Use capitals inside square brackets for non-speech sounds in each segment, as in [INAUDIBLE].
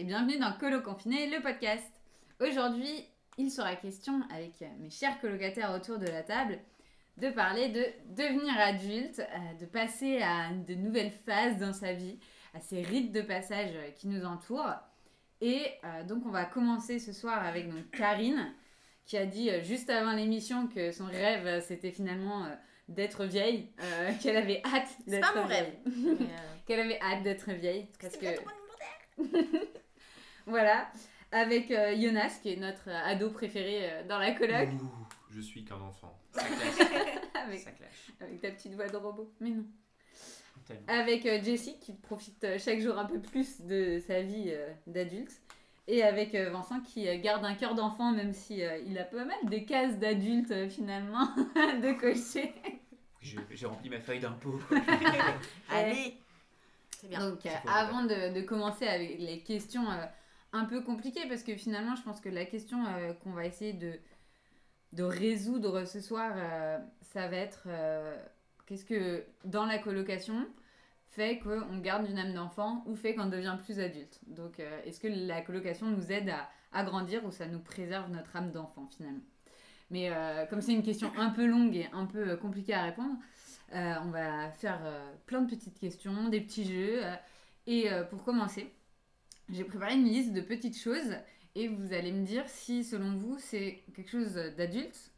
et bienvenue dans Colo Confiné, le podcast. Aujourd'hui, il sera question avec mes chers colocataires autour de la table de parler de devenir adulte, euh, de passer à de nouvelles phases dans sa vie, à ces rites de passage qui nous entourent. Et euh, donc on va commencer ce soir avec donc, Karine qui a dit euh, juste avant l'émission que son rêve euh, c'était finalement euh, d'être vieille, euh, [LAUGHS] qu'elle avait hâte C'est d'être pas mon vieille. rêve. Euh, [LAUGHS] qu'elle avait hâte d'être vieille parce c'est que mon. [LAUGHS] voilà avec euh, Jonas qui est notre euh, ado préféré euh, dans la coloc Ouh, Je suis qu'un enfant. [LAUGHS] Ça clash. [LAUGHS] avec, Ça clash. avec ta petite voix de robot mais non Tellement. avec euh, Jessie qui profite euh, chaque jour un peu plus de sa vie euh, d'adulte et avec euh, Vincent qui euh, garde un cœur d'enfant même si euh, il a pas mal de cases d'adulte euh, finalement [LAUGHS] de cocher. J'ai rempli ma feuille d'impôt. Allez. C'est bien. Donc euh, avant de, de commencer avec les questions euh, un peu compliquées parce que finalement je pense que la question euh, qu'on va essayer de, résoudre ce soir euh, ça va être euh, qu'est-ce que dans la colocation fait qu'on garde une âme d'enfant ou fait qu'on devient plus adulte. Donc est-ce que la colocation nous aide à, à grandir ou ça nous préserve notre âme d'enfant finalement? Mais comme c'est une question un peu longue et un peu compliquée à répondre, on va faire plein de petites questions, des petits jeux. et pour commencer, j'ai préparé une liste de petites choses et vous allez me dire si selon vous c'est quelque chose d'adulte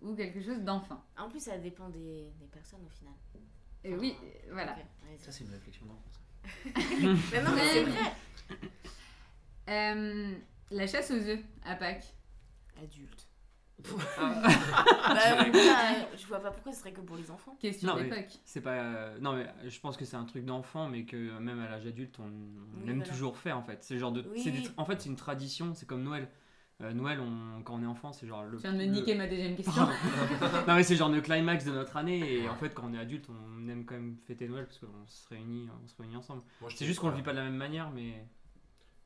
ou quelque chose d'enfant. En plus, ça dépend des, des personnes au final. Et oui, euh, voilà. Ça, c'est une réflexion d'enfant. [LAUGHS] Mais non, mais c'est vrai. [LAUGHS] Euh, la chasse aux œufs à Pâques. Adulte. Ah. bah, moi, je vois pas pourquoi ce serait que pour les enfants. Question d'époque. C'est pas. euh, Non, mais je pense que c'est un truc d'enfant, mais que même à l'âge adulte, on, on Oui, aime voilà. toujours faire en fait. C'est genre de. Oui. c'est des- En fait, c'est une tradition, c'est comme Noël. Euh, Noël, on... quand on est enfant, c'est genre le. Tu viens de me le- niquer ma deuxième [LAUGHS] question. [LAUGHS] non, mais c'est genre le climax de notre année, et en fait, quand on est adulte, on aime quand même fêter Noël parce qu'on se réunit, on se réunit ensemble. Moi, je C'est trouve juste qu'on le vit pas de la même manière, mais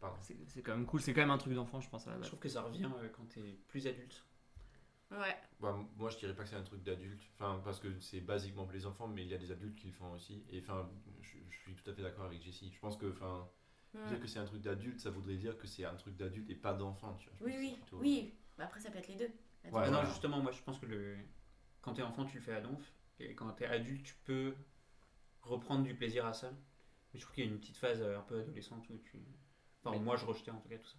Pardon. c'est c'est quand même cool. C'est quand même un truc d'enfant, je pense à la Je base. trouve que ça revient euh, quand t'es plus adulte. Ouais. Bah, moi, je dirais pas que c'est un truc d'adulte. Enfin, parce que c'est basiquement pour les enfants, mais il y a des adultes qui le font aussi. Et enfin, je, je suis tout à fait d'accord avec Jessie. Je pense que, enfin, Ouais. dire que c'est un truc d'adulte, ça voudrait dire que c'est un truc d'adulte et pas d'enfant. Tu vois. Je Oui, oui. plutôt- Oui. Bah, après, ça peut être les deux. Ouais, Ah non, voilà. justement, moi je pense que le... quand t'es enfant, tu le fais à donf. Et quand t'es adulte, tu peux reprendre du plaisir à ça. Mais je trouve qu'il y a une petite phase euh, un peu adolescente où tu. Enfin, Mais- moi je rejetais en tout cas tout ça.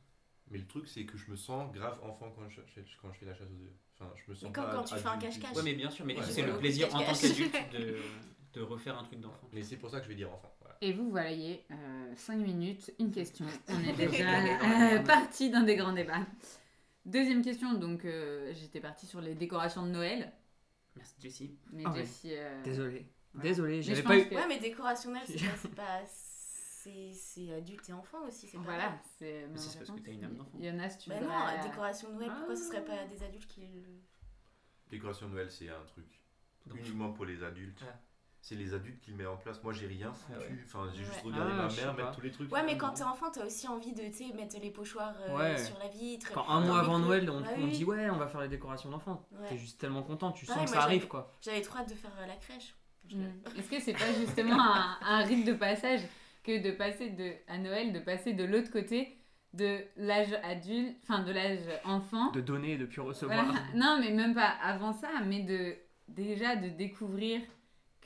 Mais le truc, c'est que je me sens grave enfant quand je, quand je fais la chasse aux œufs. Enfin, je me sens Mais comme pas quand tu fais un cache-cache. Ouais, mais bien sûr, mais Ouais, c'est le plaisir en tant qu'adulte [LAUGHS] de... de refaire un truc d'enfant. Mais c'est pour ça que je vais dire enfant. Voilà. Et vous voyez, 5 minutes, une question. [LAUGHS] On est déjà euh, parti dans des grands débats. Deuxième question, donc euh, j'étais partie sur les décorations de Noël. Merci Jessie. Mais Ah ouais. Jessie, euh, Désolé. Voilà. Désolé, Mais j'avais pas eu. que- Ouais, mais décorationnel, c'est pas. c'est pas- C'est adulte et enfant aussi, c'est pas Voilà, c'est Mais ma c'est parce que t'as une âme d'enfant. Jonas, tu Bah non, décoration de Noël, pourquoi ce serait Ah. pas des adultes qui le. Décoration de Noël, c'est un truc Donc, uniquement pour les adultes. Ah. C'est les adultes qui le mettent en place. Moi, j'ai rien foutu. Ah ouais. Enfin, j'ai juste regardé Ah, ma mère mettre tous les trucs. Ouais, mais le quand t'es enfant, t'as aussi envie de tu sais, mettre les pochoirs euh, Ouais. sur la vitre. Quand un mois avant Noël, on, bah on oui. dit ouais, on va faire les décorations d'enfants. Ouais. T'es juste tellement content, tu sens que ça arrive quoi. J'avais trop hâte de faire euh, la crèche. Mm. Est-ce que c'est pas justement [LAUGHS] un, un rite de passage que de passer de, à Noël, de passer de l'autre côté de l'âge adulte, enfin de l'âge enfant De donner et de puis recevoir. Voilà. Non, mais même pas avant ça, mais de déjà de découvrir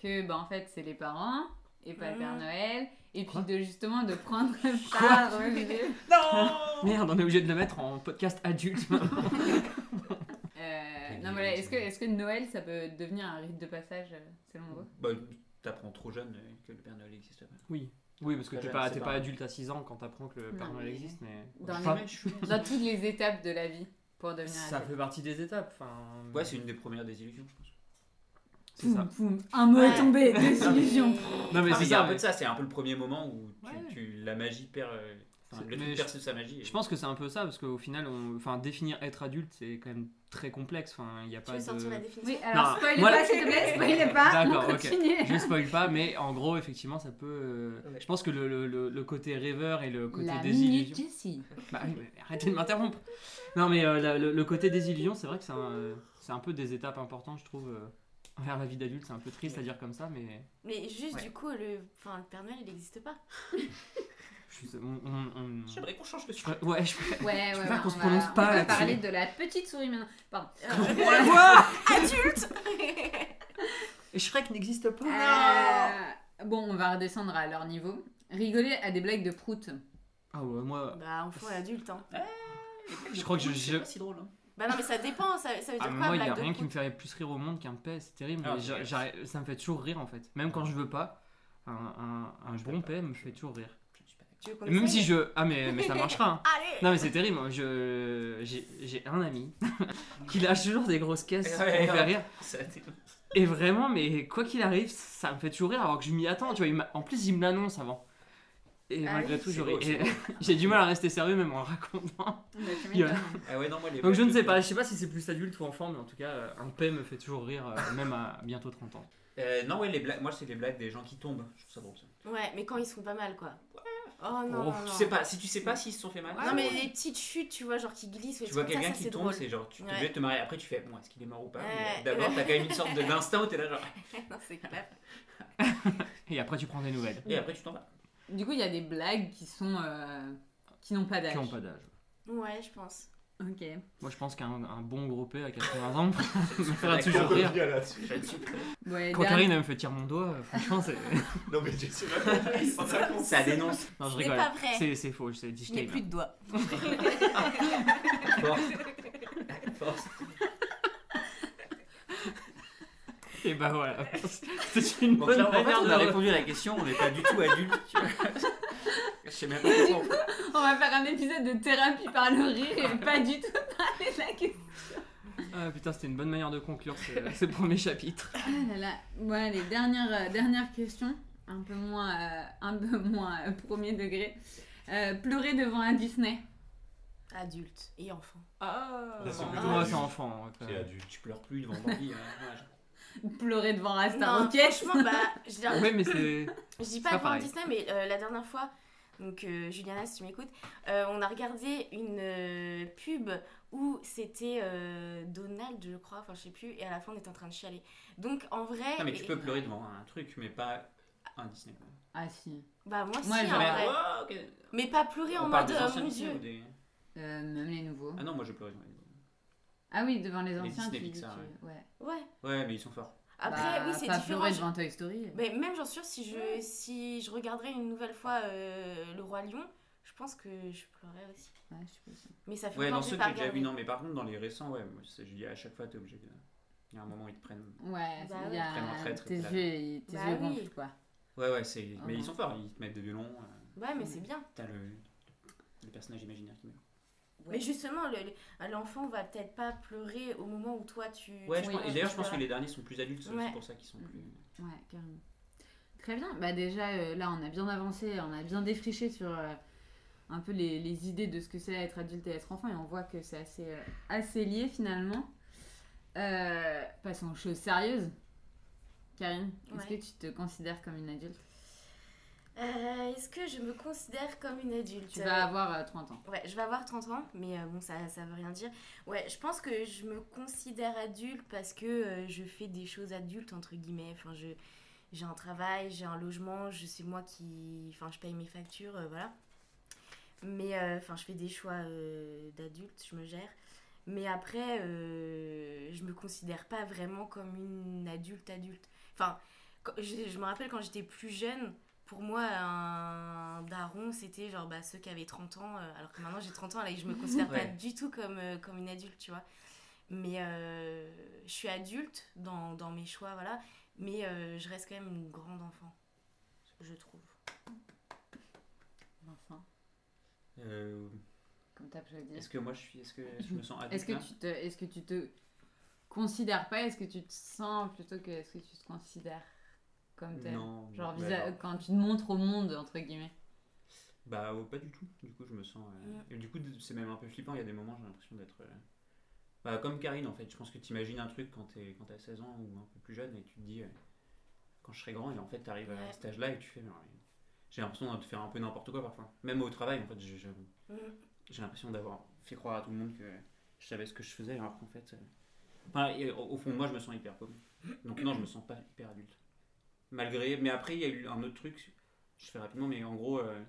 que bah, en fait c'est les parents et pas le Père Mhm. Noël, et puis de justement de prendre part au jeu. [LAUGHS] Merde, on est obligé de le mettre en podcast adulte maintenant. [LAUGHS] Euh, non, voilà, est-ce que, est que Noël ça peut devenir un rite de passage euh, selon vous? Bah, t'apprends trop jeune euh, que le Père Noël existe pas. Oui. Oui, parce que t'es pas, t'es pas- adulte à 6 ans quand t'apprends que le Père Noël existe, mais. Dans, Enfin, les- [LAUGHS] dans toutes les étapes de la vie pour devenir ça adulte. fait partie des étapes. Enfin, Ouais, c'est une des premières désillusions, je pense. c'est ça. Poum, un mot est Ouais. tombé, [LAUGHS] désillusion. Non, mais Ah, c'est il y a ça. un peu mais- de ça, c'est un peu le premier moment où tu, Ouais. tu- la magie perd. euh, enfin, C'est- le mais truc je- perd sa magie. et- Je pense que c'est un peu ça, parce qu'au final, on... enfin, définir être adulte, c'est quand même très complexe. Enfin, il y a Tu pas veux de. sortir la Oui, définition alors Non, spoilez moi, pas s'il te plaît, spoilez [LAUGHS] pas. D'accord, ok. Je spoil pas, mais en gros, effectivement, ça peut. euh, Ouais. Je pense que le, le- le- le côté rêveur et le côté La désillusion. minute Jessie. Bah oui, arrêtez de m'interrompre. Non, mais euh, la- le, le côté désillusion, c'est vrai que c'est un, c'est un peu des étapes importantes, je trouve. euh, Vers la vie d'adulte, c'est un peu triste à dire comme ça, mais. Mais juste Ouais. du coup, le, enfin, le Père Noël il n'existe pas. [LAUGHS] On- on- on- J'aimerais qu'on change de je sujet. préfère- Ouais, je préfère. Ouais, ouais, Je ouais, préfère qu'on on se va- prononce pas On va parler de la petite souris maintenant. Pardon. [LAUGHS] Quoi [LAUGHS] Adulte [LAUGHS] Et Shrek n'existe pas. Euh, bon, on va redescendre à leur niveau. Rigoler à des blagues de prout. Ah ouais, moi. Bah, enfant et adulte, hein. Je crois que je- C'est je- pas si drôle. hein. Bah non, mais ça dépend, ça, ça veut dire Ah, quoi, moi, il y a rien qui me fait plus rire au monde qu'un paix, c'est terrible. Ah, mais ça me fait toujours rire en fait. Même quand je veux pas, un, un, un bon paix me fait toujours rire. Tu veux même si je. Ah, mais, mais ça marchera. hein. [LAUGHS] Allez Non, mais c'est terrible. Je... J'ai j'ai un ami [LAUGHS] qui lâche toujours des grosses caisses pour Ouais, me ouais. faire rire. Ça, Et vraiment, mais quoi qu'il arrive, ça me fait toujours rire alors que je m'y attends. Tu vois, il m'a- en plus, il me l'annonce avant. Et Ah malgré oui, tout, c'est j'aurais- beau, c'est et- [LAUGHS] j'ai du mal à rester sérieux même en le racontant. Bah, tu m'étonnes. Ah ouais, non, moi, les Donc je ne sais pas, je sais pas si c'est plus adulte ou enfant, mais en tout cas, euh, un paix me fait toujours rire, euh, même à bientôt 30 ans. Euh, non, ouais, les blagues, moi, c'est les blagues des gens qui tombent. Je trouve ça drôle, ça. Ouais, mais quand ils se font pas mal, quoi. Oh non, Oh. Tu sais pas, si tu sais pas s'ils se sont fait mal. Non, mais les petites chutes, tu vois, genre qui glissent. Tu vois quelqu'un qui tombe, c'est genre, tu t'es Ouais. obligé de te marier. Après, tu fais, bon, est-ce qu'il est mort ou pas. D'abord, t'as quand même une sorte de- [LAUGHS] d'instinct où t'es là, genre. non, c'est clair. [LAUGHS] Et après, tu prends des nouvelles. Et après, tu t'en vas. Du coup, il y a des blagues qui sont. euh, qui n'ont pas d'âge. Qui n'ont pas d'âge. Ouais, je pense. Ok. Moi, je pense qu'un un bon gros paix à 80 ans [LAUGHS] me fera toujours rire. [LAUGHS] Ouais, Quand Karine elle me fait tirer mon doigt, euh, franchement, c'est. Non, mais tu sais pas il. Ça dénonce. Non, je rigole. pas vrai. C'est faux, c'est Je n'ai disclaimer. plus de doigts. [LAUGHS] Force. Force. Et bah voilà. C'est une bonne manière on de a répondu à la question, on n'est pas du tout adulte. Je sais même pas pourquoi on fait. On va faire un épisode de thérapie par le rire et pas du tout parler de la question. Ah putain, c'était une bonne manière de conclure ce, [LAUGHS] ce premier chapitre. Ah là là. Ouais, les dernières, euh, dernières questions, un peu moins, euh, un peu moins euh, premier degré. Euh, pleurer devant un Disney. Adulte et enfant. Ah, c'est Ah. plutôt Moi, adulte. c'est enfant. ouais, quand C'est même. adulte. Tu pleures plus devant Bambi. [LAUGHS] hein, ouais. Pleurer devant Non, Rocket. franchement, bah, je dis, Ouais, mais [COUGHS] je dis pas devant. Disney, mais euh, la dernière fois, donc euh, Juliana, si tu m'écoutes, euh, on a regardé une euh, pub où c'était euh, Donald, je crois, enfin je sais plus, et à la fin on était en train de chialer. Donc en vrai. Non, mais tu et- peux pleurer devant un truc, mais pas un Disney. Ah si. Bah moi, Moi, si, en vrai. oh, ok. Mais pas pleurer en On mode euh, mon dieu. des. Euh, même les nouveaux. Ah non, moi je les nouveaux. Ah oui, devant les Les anciens, Disney tu dis Pixar, que- ouais. Ouais. Ouais, mais ils sont forts. Après, Bah, oui, c'est différent. je- devant Toy Story. Mais même j'en sûr, si je, si je regarderais une nouvelle fois euh, Le Roi Lion, je pense que je pleurerais aussi. Ouais, je ça. Mais ça fait Ouais, dans ceux que j'ai déjà vu, non, mais par contre, dans les récents, ouais, moi, je dis à chaque fois, t'es obligé de. Il y a un moment où ils te prennent. Ouais, Bah il ouais. y a- Prennent en traître, tes yeux, ils- tes Bah yeux oui. gonflent quoi. Ouais, ouais, c'est. Mais ils sont forts, ils te mettent des violons. euh, Ouais, mais c'est bien. T'as le. Le personnage imaginaire qui meurt. Mais justement, le- le- l'enfant va peut-être pas pleurer au moment où toi tu. Ouais, tu je Oui, pense- et d'ailleurs, je pense que les derniers sont plus adultes, c'est Ouais. aussi pour ça qu'ils sont plus. Ouais, carrément. Très bien. Bah déjà, euh, là, on a bien avancé, on a bien défriché sur euh, un peu les, les idées de ce que c'est être adulte et être enfant, et on voit que c'est assez, euh, assez lié finalement. Euh, passons aux choses sérieuses. Karine, est-ce Ouais. que tu te considères comme une adulte? Euh, Est-ce que je me considère comme une adulte Tu vas avoir euh, 30 ans. Ouais, je vais avoir 30 ans, mais euh, bon, ça, ça veut rien dire. Ouais, je pense que je me considère adulte parce que euh, je fais des choses adultes, entre guillemets. Enfin, je, j'ai un travail, j'ai un logement, je sais moi qui. Enfin, je paye mes factures, voilà. Mais, enfin, je fais des choix d'adulte, je me gère. Mais après, je me considère pas vraiment comme une adulte adulte. Enfin, je me rappelle quand j'étais plus jeune, pour moi, un daron, c'était genre bah, ceux qui avaient 30 ans, euh, alors que maintenant j'ai 30 ans, là, et je me considère pas du tout comme, euh, comme une adulte, tu vois. Mais euh, je suis adulte dans, dans mes choix, voilà, mais euh, je reste quand même une grande enfant, je trouve. Vincent, Euh, comme t'as pu le dire. est-ce que moi je suis. Est-ce que je me sens adulte Est-ce que tu te, est-ce que tu te considères pas? Est-ce que tu te sens plutôt que est-ce que tu te considères comme tel Non. Genre bah, visa- non. quand tu te montres au monde entre guillemets. Bah, oh, pas du tout. Du coup, je me sens. euh. Et du coup, c'est même un peu flippant. Il y a des moments, j'ai l'impression d'être. euh, Bah, comme Karine, en fait. Je pense que tu imagines un truc quand t'es quand t'as 16 ans ou un peu plus jeune et tu te dis. euh, Quand je serai grand, et en fait, t'arrives à Ouais. cet âge-là et tu fais. J'ai l'impression de faire un peu n'importe quoi parfois. Même au travail, en fait, j'ai- l'impression d'avoir fait croire à tout le monde que je savais ce que je faisais, alors qu'en fait. euh, Enfin, au, fond moi, je me sens hyper pauvre. Donc, non, je me sens pas hyper adulte. Malgré. Mais après, il y a eu un autre truc. Je fais rapidement, mais en gros. euh,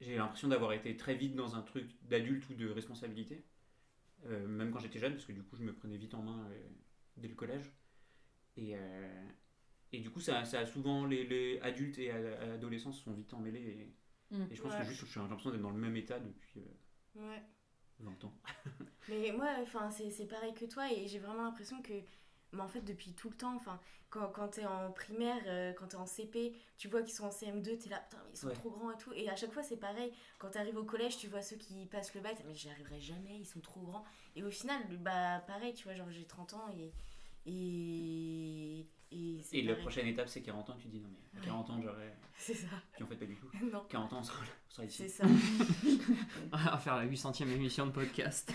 j'ai l'impression d'avoir été très vite dans un truc d'adulte ou de responsabilité. Euh, même quand j'étais jeune, parce que du coup, je me prenais vite en main euh, dès le collège. Et, euh, et du coup, ça, ça a souvent, les, les adultes et adolescents se sont vite emmêlés. Et, Mm. et je pense Ouais. que juste, j'ai l'impression d'être dans le même état depuis euh, Ouais. 20 ans. Mais moi, [LAUGHS] enfin, c'est c'est pareil que toi et j'ai vraiment l'impression que, mais en fait, depuis tout le temps, enfin, quand, quand t'es en primaire, euh, quand t'es en CP, tu vois qu'ils sont en CM2, t'es là, putain, mais ils sont Ouais. trop grands et tout. Et à chaque fois, c'est pareil. Quand t'arrives au collège, tu vois ceux qui passent le bac, mais j'y arriverai jamais, ils sont trop grands. Et au final, bah, pareil, tu vois, genre, j'ai 30 ans et. Et. Et, Et la prochaine étape, c'est 40 ans. Tu te dis, non, mais à Ouais. 40 ans, j'aurais. [LAUGHS] C'est ça. Puis en fait, pas du tout. [LAUGHS] non. 40 ans, on sera, on sera ici. C'est ça. [LAUGHS] On va faire la 800ème émission de podcast.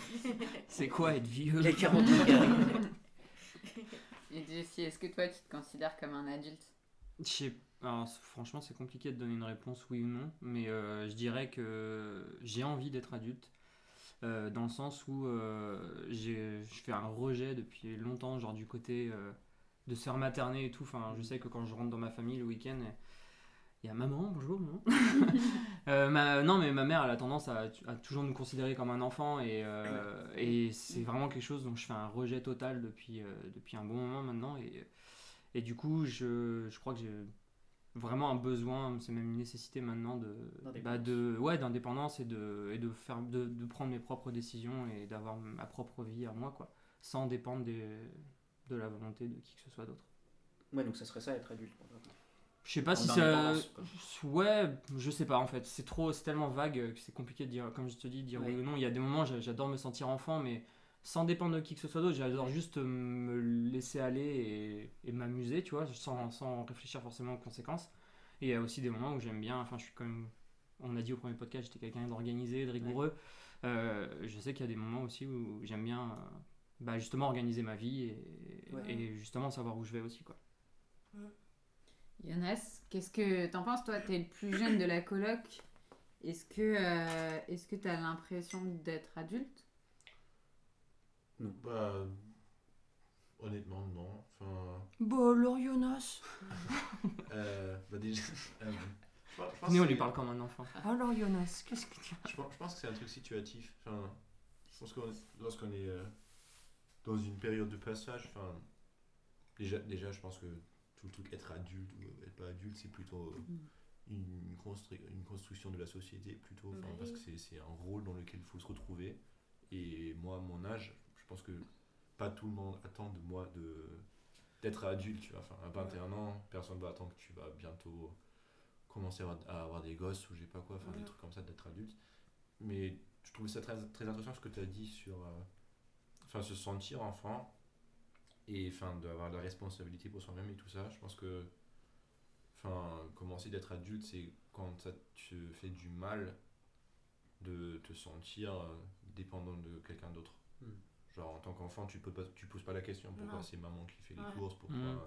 C'est quoi être vieux? Les 40 ans qui arrivent. Et Jessie, est-ce que toi, tu te considères comme un adulte? Je sais- alors, franchement, c'est compliqué de donner une réponse oui ou non, mais euh, je dirais que j'ai envie d'être adulte, euh, dans le sens où euh, je fais un rejet depuis longtemps, genre du côté de se faire materner et tout. Enfin, je sais que quand je rentre dans ma famille le week-end, il y a maman, bonjour, maman. [LAUGHS] Euh, ma- non, mais ma mère, elle a tendance à, à toujours nous considérer comme un enfant et, euh, et c'est vraiment quelque chose dont je fais un rejet total depuis, euh, depuis un bon moment maintenant. Et, et du coup, je, je crois que j'ai vraiment un besoin, c'est même une nécessité maintenant de, D'indépendance. bah de ouais, d'indépendance et, de, et de, faire, de, de prendre mes propres décisions et d'avoir ma propre vie à moi, quoi, sans dépendre des, de la volonté de qui que ce soit d'autre. Ouais, donc ça serait ça, être adulte. Je sais pas En si ça. Ouais, je sais pas en fait. C'est trop, c'est tellement vague que c'est compliqué de dire, comme je te dis, dire Ouais. oui ou non. Il y a des moments, j'a- j'adore me sentir enfant, mais sans dépendre de qui que ce soit d'autre. J'adore juste me laisser aller et, et m'amuser, tu vois, sans, sans réfléchir forcément aux conséquences. Et il y a aussi des moments où j'aime bien, enfin, je suis quand même, on a dit au premier podcast, j'étais quelqu'un d'organisé, de rigoureux. Euh, je sais qu'il y a des moments aussi où j'aime bien, euh, bah, justement, organiser ma vie et, Ouais. et justement savoir où je vais aussi, quoi. Jonas, qu'est-ce que t'en penses Toi, t'es le plus jeune de la coloc. Est-ce que euh, est-ce que t'as l'impression d'être adulte? Bah, honnêtement, non. Enfin, Bon, alors Jonas [LAUGHS] euh, bah déjà. euh, je pense- je pense Nous, on que lui parle comme un enfant. Alors Jonas, qu'est-ce que tu... Je pense, je pense que c'est un truc situatif. Enfin, je pense que lorsqu'on est euh, dans une période de passage, enfin, déjà, déjà, je pense que tout le truc être adulte ou être pas adulte, c'est plutôt euh, une, constru- une construction de la société, plutôt, parce que c'est- un rôle dans lequel il faut se retrouver. Et moi, à mon âge, je pense que pas tout le monde attend de moi de d'être adulte, tu vois. Enfin, à 21 ans, personne va attendre que tu vas bientôt commencer à avoir, des gosses ou je sais pas quoi, enfin des trucs comme ça, d'être adulte. Mais je trouve ça très, très intéressant ce que tu as dit sur euh, enfin, se sentir enfant et enfin, d'avoir la responsabilité pour soi-même et tout ça. Je pense que enfin, commencer d'être adulte, c'est quand ça te fait du mal de te sentir euh, dépendant de quelqu'un d'autre. Mm. Genre en tant qu'enfant, tu peux pas, tu poses pas la question pourquoi c'est maman qui fait les Ouais. courses, pourquoi. Mm.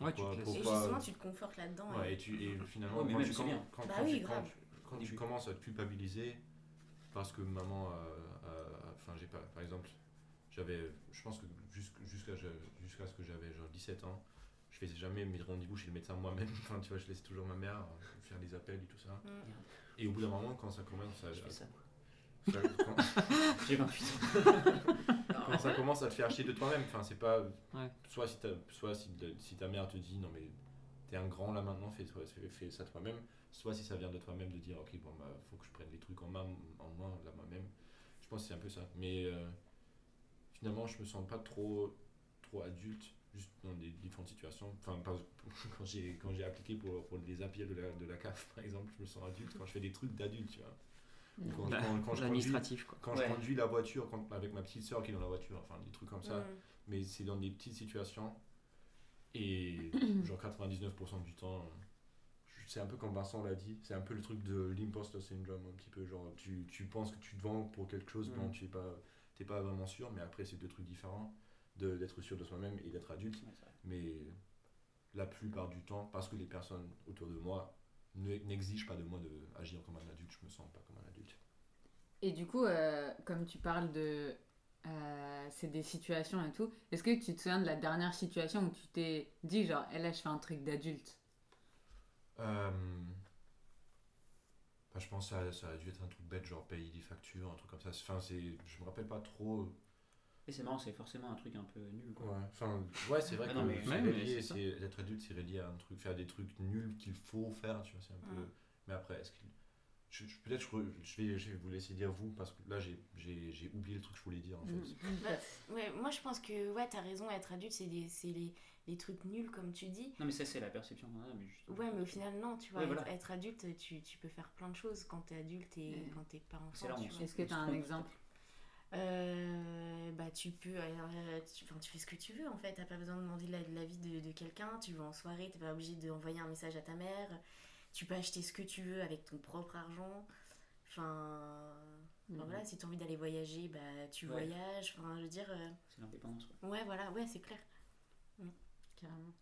Ouais, tu te pourquoi- Et pourquoi- justement, tu te confortes là-dedans. Ouais, et- et, tu, et [LAUGHS] finalement, Ouais, mais quand, tu, c'est quand, bien. quand- Bah quand oui, tu, quand, grave. tu- quand Au tu début. commences à te culpabiliser parce que maman, enfin, j'ai pas, par exemple, j'avais, je pense que jusqu'- jusqu'à jusqu'à ce que j'avais genre 17 ans, je faisais jamais mes rendez-vous chez le médecin moi-même. [LAUGHS] Enfin, tu vois, je laissais toujours ma mère euh, faire les appels et tout ça. Mm. Et au bout d'un moment, quand ça commence à, Je fais ça. ça- quand, [LAUGHS] J'ai 28 ans. [LAUGHS] quand ça commence à te faire chier de toi-même, enfin, c'est pas, Ouais. soit si ta, soit si, si ta mère te dit non mais t'es un grand là maintenant, fais, toi- fais, fais ça toi-même, soit si ça vient de toi-même de dire ok bon bah faut que je prenne les trucs en main, en main là moi-même. Je pense que c'est un peu ça. Mais euh, finalement je me sens pas trop trop adulte juste dans des différentes situations. Enfin par- [LAUGHS] quand j'ai quand j'ai appliqué pour, pour les APL de la, de la CAF par exemple, je me sens adulte quand je fais des trucs d'adulte, tu vois. Ou quand, Bah, quand- quand je conduis, quoi. quand Ouais. je conduis la voiture quand, avec ma petite soeur qui est dans la voiture, enfin des trucs comme ça mais c'est dans des petites situations. Et [CLEARS THROAT] genre 99% du temps, je- c'est un peu comme Vincent l'a dit, c'est un peu le truc de l'imposter syndrome, un petit peu. Genre, tu, tu penses que tu te vends pour quelque chose dont Mhm. tu n'es pas, t'es pas vraiment sûr, mais après, c'est deux trucs différents de- d'être sûr de soi-même et d'être adulte. Ouais. Mais la plupart du temps, parce que les personnes autour de moi ne- n'exigent pas de moi d'agir comme un adulte, je me sens pas comme un adulte. Et du coup, euh, comme tu parles de. euh, c'est des situations et tout. Est-ce que tu te souviens de la dernière situation où tu t'es dit, genre, eh là, je fais un truc d'adulte? Euh, Bah, je pense que ça, ça a dû être un truc bête, genre payer des factures, un truc comme ça. Enfin, c'est, je me rappelle pas trop. Et c'est marrant, c'est forcément un truc un peu nul. Quoi. Ouais, enfin, ouais c'est vrai Ah que non, mais- mais adulte, c'est relié à un truc, faire des trucs nuls qu'il faut faire, tu vois, c'est un peu... Mm. Mais après, est-ce qu'il... je- je- Peut-être je, vais, je vais vous laisser dire vous, parce que là, j'ai, j'ai, j'ai oublié le truc que je voulais dire, en fait. Mm. Bah, ouais, moi je pense que ouais, t'as raison, être adulte, c'est des- c'est les, les trucs nuls comme tu dis. Non, mais ça, c'est la perception qu'on a. Mais. Ouais, mais au final, non, tu vois, Ouais, être, voilà. être adulte, tu, tu peux faire plein de choses quand t'es adulte et Mm. quand t'es pas enfant. C'est là où tu on vois. Est-ce que tu as un exemple Euh, bah tu peux euh, tu, enfin, tu fais ce que tu veux en fait t'as pas besoin de demander la- l'avis de, de quelqu'un tu vas en soirée t'es pas obligé d'envoyer un message à ta mère tu peux acheter ce que tu veux avec ton propre argent enfin voilà si t'as envie d'aller voyager bah tu Ouais. voyages enfin je veux dire euh, C'est l'indépendance. ouais voilà ouais c'est clair Carrément.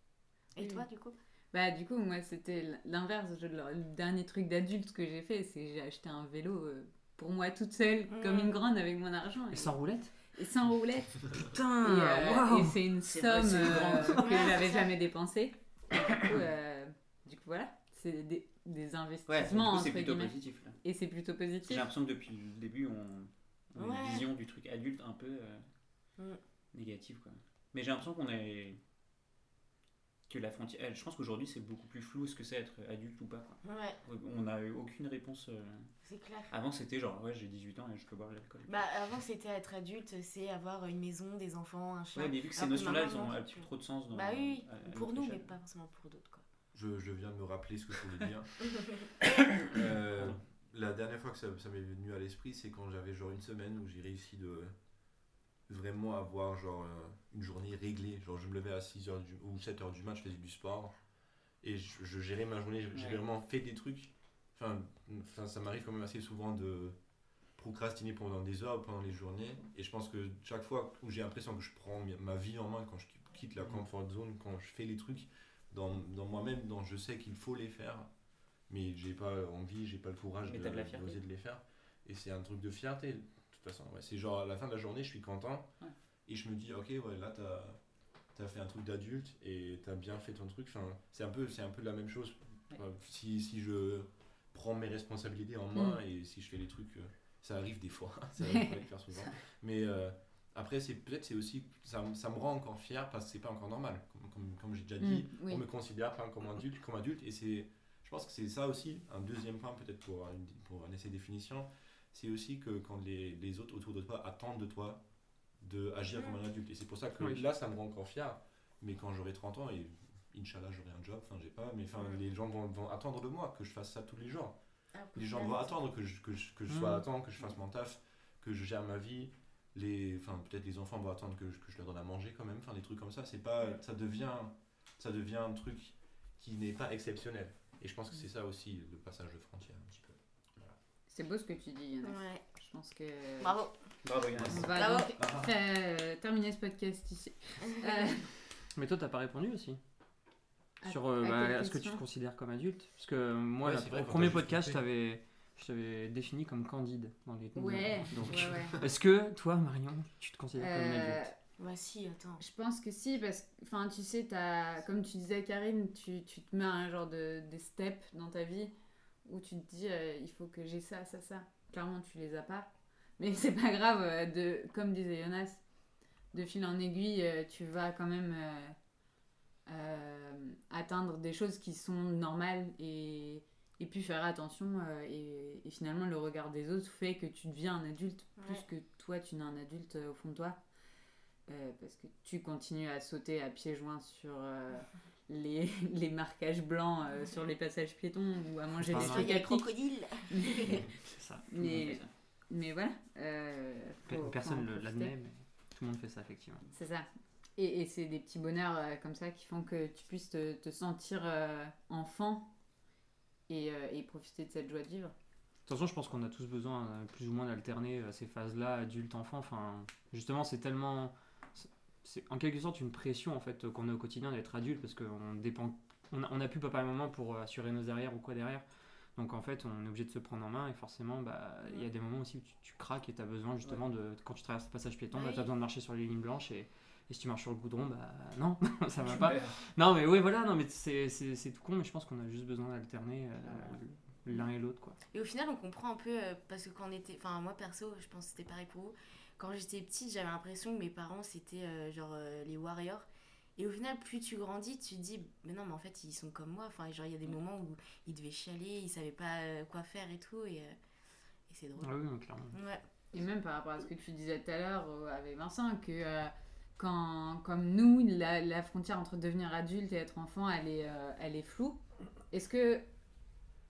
et Oui. toi du coup? Bah du coup moi c'était l'inverse. Le, dernier truc d'adulte que j'ai fait c'est j'ai acheté un vélo euh, pour moi toute seule Mm. comme une grande avec mon argent Et sans roulette? Et sans roulette. [LAUGHS] Putain Et, euh, et c'est une vrai, somme une euh, que j'avais jamais dépensée. Et Du coup, euh, du coup voilà, c'est des, investissements coup, c'est plutôt guillemets. positif. là. Et c'est plutôt J'ai l'impression que depuis le début, on, on a une vision du truc adulte un peu euh, Mm. négative. Quoi. Mais j'ai l'impression qu'on est. que la frontière. Je pense qu'aujourd'hui, c'est beaucoup plus flou ce que c'est être adulte ou pas. Quoi. ouais On n'a eu aucune réponse. euh, c'est clair Avant, c'était genre, ouais, j'ai 18 ans et je peux boire de l'alcool. bah avant c'était être adulte c'est avoir une maison des enfants un chien Ouais, mais vu que ces notions-là, elles ont non, un petit peu trop de sens dans. bah oui, à- à pour nous mais pas forcément pour d'autres Je, je viens de me rappeler ce que je voulais dire. [LAUGHS] Euh, la dernière fois que ça, ça m'est venu à l'esprit, c'est quand j'avais genre une semaine où j'ai réussi de vraiment avoir genre euh, une journée réglée. Genre je me levais à 6h du, ou 7h du match, je faisais du sport et je, je gérais ma journée, j'ai Ouais. vraiment fait des trucs. Enfin, enfin ça m'arrive quand même assez souvent de procrastiner pendant des heures, pendant les journées. Et je pense que chaque fois où j'ai l'impression que je prends ma vie en main, quand je quitte la Mhm. comfort zone, quand je fais les trucs dans, dans moi-même, dont je sais qu'il faut les faire, mais j'ai pas envie, j'ai pas le courage de, de les faire. Et c'est un truc de fierté, de toute façon. Ouais, c'est genre à la fin de la journée, je suis content Ouais. et je me dis, ok, ouais, là t'as as fait un truc d'adulte et t'as bien fait ton truc. Enfin, c'est un peu, un peu la même chose. Ouais. Si, si je prends mes responsabilités en main et si je fais les trucs, euh, ça arrive des fois, [LAUGHS] ça [LAUGHS] arrive pas de le faire souvent. Mais euh, après, c'est peut-être c'est aussi, ça, me- ça me rend encore fier parce que c'est pas encore normal. Comme, comme, comme j'ai déjà dit, Mm, oui. on me considère pas comme adulte, comme adulte et c'est, je pense que c'est ça aussi, un deuxième point peut-être pour, une- pour un essai de définition, c'est aussi que quand les, les autres autour de toi attendent de toi de agir comme un adulte. Et c'est pour ça que Oui. là, ça me rend encore fier. Mais quand j'aurai 30 ans, et Inch'Allah, j'aurai un job, enfin, j'ai pas, mais enfin, Mm. les gens vont, vont attendre de moi que je fasse ça tous les jours. Qu'au Les gens vont attendre que je, que je, que je Mm. sois à temps, que je fasse mon taf, que je gère ma vie. Les, enfin, peut-être les enfants vont attendre que je, que je leur donne à manger quand même. Enfin, des trucs comme ça, c'est pas, ça devient, ça devient un truc qui n'est pas exceptionnel. Et je pense que c'est ça aussi le passage de frontière un petit peu. Voilà. C'est beau ce que tu dis, Yana. Ouais. Je pense que. Bravo. Bravo, Yann. On va Bravo. donc euh, terminer ce podcast ici. [LAUGHS] Euh, Mais toi, t'as pas répondu aussi À- Sur euh, à bah, est-ce que tu te considères comme adulte? Parce que moi, Ouais, quand premier podcast, je t'avais, je t'avais défini comme candide dans les. ouais, Donc, ouais, ouais. est-ce que toi, Marion, tu te considères comme une Euh, adulte? Bah si, attends. Je pense que si, parce que, enfin, tu sais, as, comme tu disais, Karine, tu, tu te mets à un genre de des steps dans ta vie où tu te dis, euh, il faut que j'ai ça, ça, ça. Clairement, tu les as pas. Mais [LAUGHS] c'est pas grave, euh, de, comme disait Jonas, de fil en aiguille, euh, tu vas quand même euh, euh, atteindre des choses qui sont normales et, et puis faire attention. euh, et, et finalement, le regard des autres fait que tu deviens un adulte Ouais. plus que toi, tu n'es un adulte euh, au fond de toi. Euh, parce que tu continues à sauter à pieds joints sur euh, [LAUGHS] les, [LAUGHS] les marquages blancs euh, sur les passages piétons ou à manger des trucs à crocodile. Mais, [LAUGHS] C'est ça. Mais, ça. mais voilà. euh, faut- Personne ne l'admet, mais tout le monde fait ça, effectivement. C'est ça. Et, et c'est des petits bonheurs euh, comme ça qui font que tu puisses te, te sentir euh, enfant et, euh, et profiter de cette joie de vivre. De toute façon, je pense qu'on a tous besoin euh, plus ou moins d'alterner euh, ces phases-là, adulte-enfant. Enfin, justement, c'est tellement. c'est- en quelque sorte une pression en fait qu'on a au quotidien d'être adulte parce qu'on dépend. On a, on a plus papa et maman pour assurer nos arrières ou quoi derrière. Donc en fait, on est obligé de se prendre en main et forcément, bah, il y a des moments aussi où tu, tu craques et tu as besoin justement de. Quand tu traverses le passage piéton, Oui. tu as besoin de marcher sur les lignes blanches et. Et si tu marches sur le goudron, bah non, [LAUGHS] ça va pas. Non, mais oui, voilà, non, mais c'est c'est- c'est tout con, mais je pense qu'on a juste besoin d'alterner euh, l'un et l'autre quoi. Et au final, on comprend un peu, euh, parce que quand on était. Enfin, moi perso, je pense que c'était pareil pour vous. Quand j'étais petite, j'avais l'impression que mes parents, c'était euh, genre euh, les warriors. Et au final, plus tu grandis, tu te dis, mais non, mais en fait, ils sont comme moi. Enfin, genre, il y a des moments où ils devaient chialer, ils savaient pas quoi faire et tout. Et, euh, et c'est drôle. Ah oui, clairement. Ouais. Et même par rapport à ce que tu disais tout à l'heure avec Vincent, que euh, quand, comme nous, la, la frontière entre devenir adulte et être enfant, elle est, euh, elle est floue. Est-ce que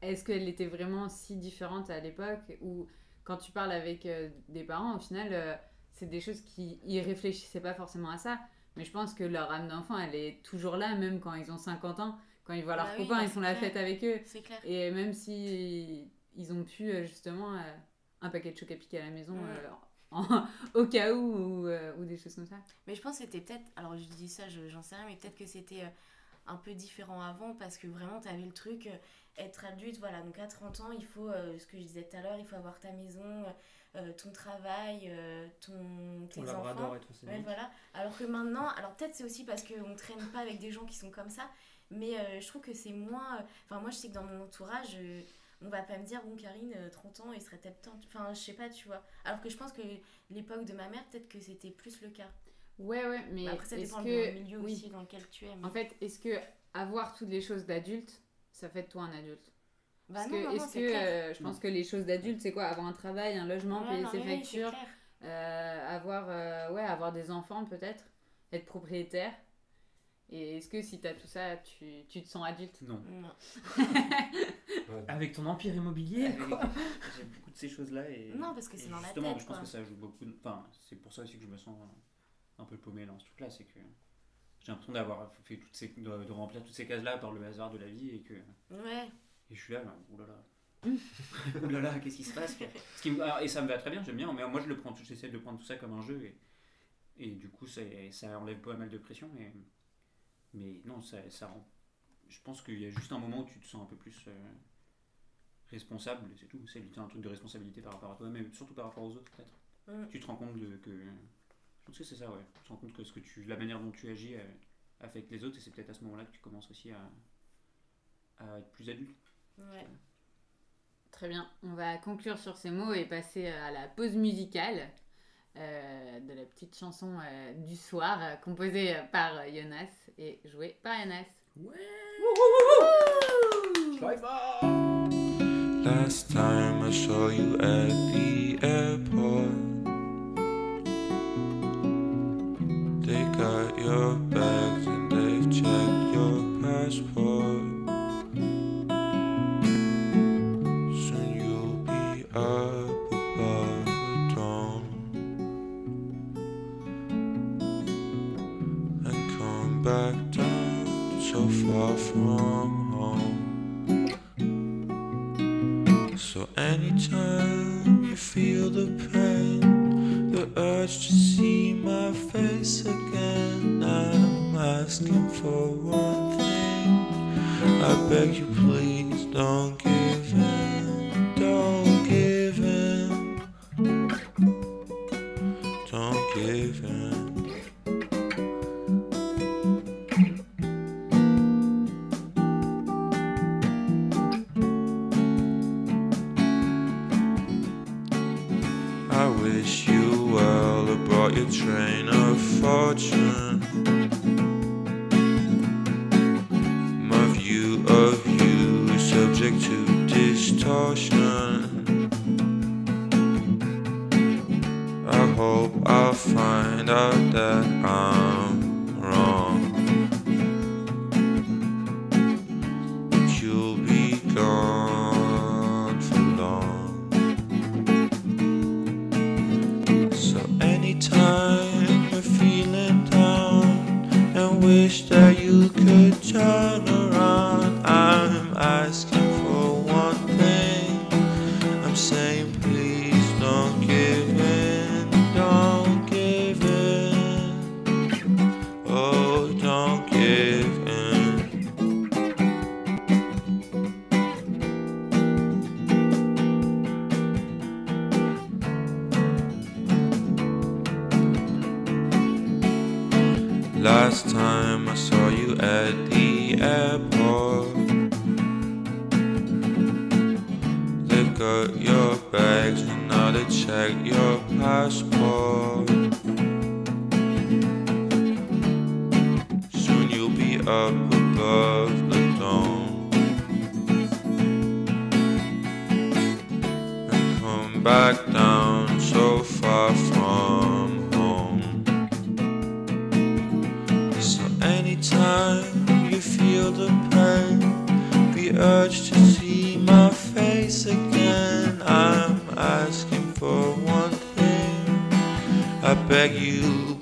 est-ce qu'elle était vraiment si différente à l'époque ou quand tu parles avec euh, des parents, au final, euh, c'est des choses qui ils réfléchissaient pas forcément à ça. Mais je pense que leur âme d'enfant, elle est toujours là, même quand ils ont 50 ans. Quand ils voient leurs Bah oui, copains, bah ils font la fête avec eux. C'est clair. Et même si ils ont pu justement un paquet de choc à piquer à la maison Ouais. [LAUGHS] au cas où ou, euh, ou des choses comme ça. Mais je pense que c'était peut-être. Alors, je dis ça, je- j'en sais rien, mais peut-être que c'était euh, un peu différent avant parce que vraiment, tu avais le truc. euh, être adulte, voilà, donc à 30 ans, il faut, euh, ce que je disais tout à l'heure, il faut avoir ta maison, euh, ton travail, euh, ton, tes Ton enfants. et tout, Ouais, voilà. Alors que maintenant, alors peut-être c'est aussi parce qu'on traîne pas avec des gens qui sont comme ça, mais euh, je trouve que c'est moins. euh, Enfin, moi je sais que dans mon entourage, euh, on va pas me dire, bon, Karine, euh, 30 ans, il serait peut-être temps. Enfin, je sais pas, tu vois. Alors que je pense que l'époque de ma mère, peut-être que c'était plus le cas. Ouais, ouais, mais Bah, Après, ça dépend que du milieu oui. aussi dans lequel tu es. mais- En fait, est-ce que avoir toutes les choses d'adulte, ça fait de toi un adulte? Bah Parce non, que non, est-ce que euh, je pense que les choses d'adulte, c'est quoi? Avoir un travail, un logement, Ouais, payer ses oui, factures, euh, avoir euh, ouais, avoir des enfants peut-être, être propriétaire. Et est-ce que si tu as tout ça, tu, tu te sens adulte? Non. Non. [LAUGHS] Avec ton empire immobilier. J'ai beaucoup de ces choses-là et. Non, parce que c'est dans la justement, tête, je pense quoi. que ça joue beaucoup. de- Enfin, c'est pour ça aussi que je me sens un peu paumé dans ce truc-là, c'est que j'ai l'impression d'avoir fait toutes ces, de, de remplir toutes ces cases-là par le hasard de la vie et que Ouais. et je suis là, là oulala. [LAUGHS] oulala, qu'est-ce qui se passe Ce qui me- alors, Et ça me va très bien, j'aime bien, mais moi je le prends, tout- j'essaie de prendre tout ça comme un jeu et, et du coup ça, ça enlève pas mal de pression. Et, mais non, ça, ça rend. Je pense qu'il y a juste un moment où tu te sens un peu plus euh, responsable, c'est tout. C'est un truc de responsabilité par rapport à toi, mais surtout par rapport aux autres peut-être. Mm. Tu te rends compte de, que. Je pense que c'est ça, ouais. Tu te rends compte que, ce que tu, la manière dont tu agis euh, affecte les autres et c'est peut-être à ce moment-là que tu commences aussi à, à être plus adulte. Ouais. Très bien, on va conclure sur ces mots et passer à la pause musicale euh, de la petite chanson euh, du soir euh, composée euh, par euh, Jonas et jouée par Jonas. Last time I saw you at the airport, they got your bags anytime you feel the pain, the urge to see my face again, I'm asking for one thing. I beg you, please don't give face again, I'm asking for one thing. I beg you,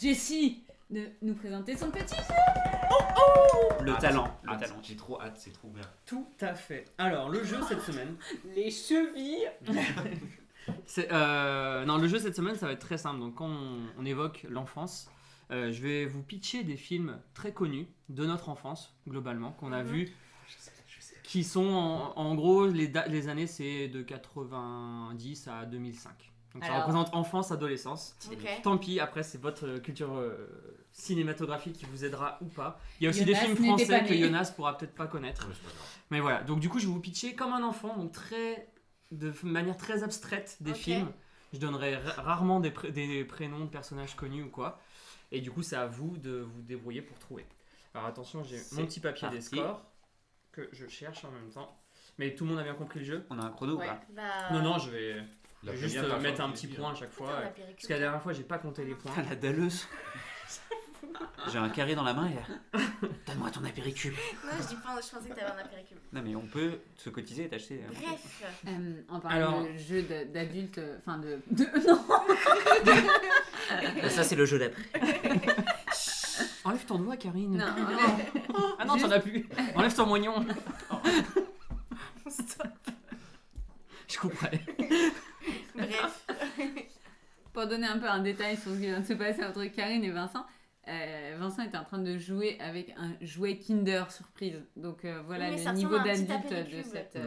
Jessie de nous présenter son petit jeu. Le Hâte, talent. Le hâte. talent. J'ai trop hâte, c'est trop bien. Tout à fait. Alors, le jeu cette semaine. [LAUGHS] Les chevilles. [LAUGHS] c'est, euh, non, le jeu cette semaine, ça va être très simple. Donc, quand on, on évoque l'enfance, euh, je vais vous pitcher des films très connus de notre enfance, globalement, qu'on a Mhm. vus, qui sont en, en gros, les, da- les années, c'est de 90 à 2005. Donc, ça représente enfance, adolescence. Ok. Tant pis, après, c'est votre euh, culture euh, cinématographique qui vous aidera ou pas. Il y a aussi des films français que. Jonas pourra peut-être pas connaître. Ouais. Mais voilà, donc du coup, je vais vous pitcher comme un enfant, donc très, de manière très abstraite des films. Je donnerai ra- rarement des, pré- des prénoms de personnages connus ou quoi. Et du coup, c'est à vous de vous débrouiller pour trouver. Alors attention, j'ai mon petit papier des parti. scores que je cherche en même temps. Mais tout le monde a bien compris le jeu? On a un chrono ou Ouais. pas? Bah, Non, non, je vais La juste euh, mettre un petit point hein. à chaque Putain, fois. la. Parce que la dernière fois, j'ai pas compté les points. [LAUGHS] La dalleuse. J'ai un carré dans la main et. [LAUGHS] Donne-moi ton apéricube. Non, je, dis pas, je pensais que t'avais un apéricube. Non, mais on peut se cotiser et t'acheter. euh, Bref. Euh, en parlant Alors- de jeu d'adulte, enfin de, de- [LAUGHS] Non Ça, c'est le jeu d'après. Enlève ton doigt, Karine. Non, Ah non, t'en as plus. Enlève ton moignon. Je couperai. Bref. [LAUGHS] Pour donner un peu un détail sur ce qui vient de se passer entre Karine et Vincent, euh, Vincent était en train de jouer avec un jouet Kinder surprise. Donc euh, voilà Oui, le niveau d'adulte de cette, euh.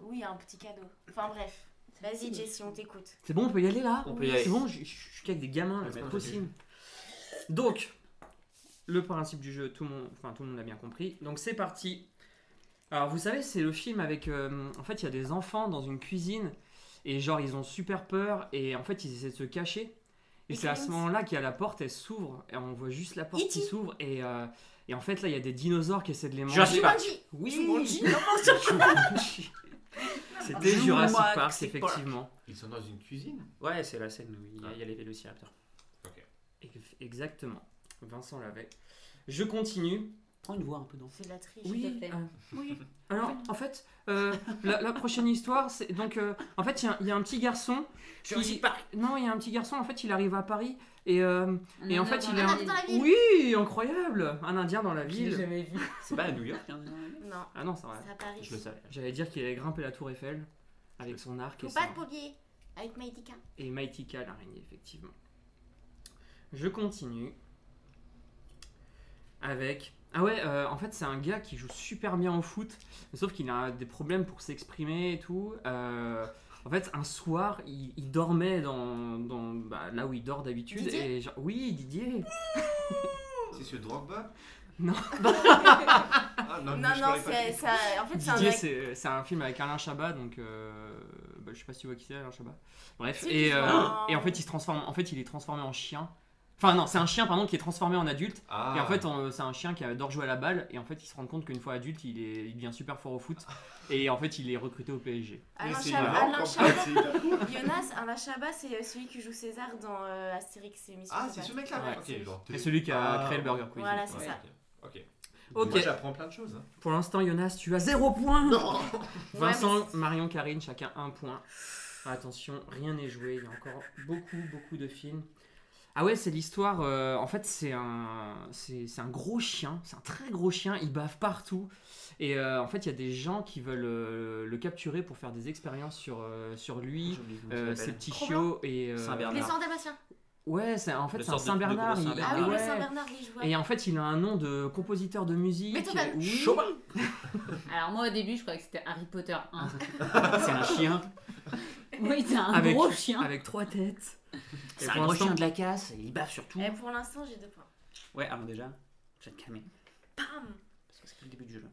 Oui, un petit cadeau. Enfin bref. Vas-y, Jessie, on t'écoute. C'est bon, on peut y aller là On peut y aller. C'est bon, je suis qu'avec des gamins, c'est pas possible. Donc, le principe du jeu, tout le monde, enfin, tout le monde l'a bien compris. Donc c'est parti. Alors vous savez, c'est le film avec... euh, en fait, il y a des enfants dans une cuisine et genre ils ont super peur et en fait ils essaient de se cacher. Et Et c'est à ce moment-là qu'il y a la porte, elle s'ouvre et on voit juste la porte qui E.T.. s'ouvre et, euh, et en fait là il y a des dinosaures qui essaient de les manger. [LAUGHS] Jurassic Park. Oui, Jumanji. C'était Jurassic Park, effectivement. Ils sont dans une cuisine Ouais, c'est la scène où il y a, il y a les vélociraptors. Ex- Exactement. Vincent l'avait. Je continue. Une voix un peu dans. C'est de la triche. Oui. te plaît. euh, Oui. alors, en fait, euh, la, la prochaine histoire, c'est donc, euh, en fait, il y a- il y, a un petit garçon. qui- Jurassic Park. Non, il y a un petit garçon. En fait, il arrive à Paris et euh, Et en fait, il est la un- ville. dans la ville. oui, incroyable, un Indien dans la Je l'ai ville. jamais vu. C'est pas à New York, hein Non, Ah non, c'est vrai. c'est à Paris. Je le savais. J'allais dire qu'il allait grimper la tour Eiffel avec son arc et, Faut pas son- de paupier. Avec Maïtika. et Maïtika l'araignée, effectivement. Je continue avec. Ah ouais, euh, en fait, c'est un gars qui joue super bien au foot, sauf qu'il a des problèmes pour s'exprimer et tout. Euh, En fait, un soir, il, il dormait dans, dans bah, là où il dort d'habitude. Didier Et genre, oui, Didier. [LAUGHS] C'est ce Drogba [LAUGHS] Non. Ah, non, mais Non, non, c'est ça. En fait, c'est un Didier, mec. c'est un film avec Alain Chabat, donc euh, bah, je sais pas si tu vois qui c'est Alain Chabat. Bref, et, euh, en- et en fait, il se transforme. En fait, il est transformé en chien. Enfin non, c'est un chien pardon qui est transformé en adulte. Ah. Et en fait, c'est un chien qui adore jouer à la balle. Et en fait, il se rend compte qu'une fois adulte, il, est, il devient super fort au foot. [LAUGHS] Et en fait, il est recruté au PSG. Alain Chabat. Jonas, Alain Chabat, c'est celui qui joue César dans euh, Astérix et Mission Ah, c'est ce mec-là Ouais, Ok, c'est celui qui a Ah. créé le Burger Quiz. Voilà, c'est Ouais, ça. ok. Ok. Ok. Moi, j'apprends plein de choses. hein. Pour l'instant, Jonas, tu as 0 point. Non Vincent, Ouais, Marion, Karine, chacun un point. Attention, rien n'est joué. Il y a encore beaucoup, beaucoup de films. Ah ouais, c'est l'histoire. euh, en fait, c'est un, c'est c'est un gros chien. C'est un très gros chien. Il bave partout. Et euh, en fait, il y a des gens qui veulent euh, le capturer pour faire des expériences sur, euh, sur lui, euh, ses petits Trop chiots et. euh, Saint-Bernard. Les d'Abbatiens. Ouais, c'est en fait Le c'est un Saint-Bernard. Ah oui, ouais. Saint-Bernard, oui, je vois. Et en fait, il a un nom de compositeur de musique. Beethoven. Oui. Chopin. [LAUGHS] Alors moi au début je croyais que c'était Harry Potter 1. C'est un chien. [LAUGHS] oui, c'est un avec, gros chien. avec trois têtes. C'est un gros chien de la casse. Et il bave sur tout. Et pour l'instant, j'ai deux points. Ouais, alors déjà, je vais te calmer. Pam Parce que c'est le début du jeu.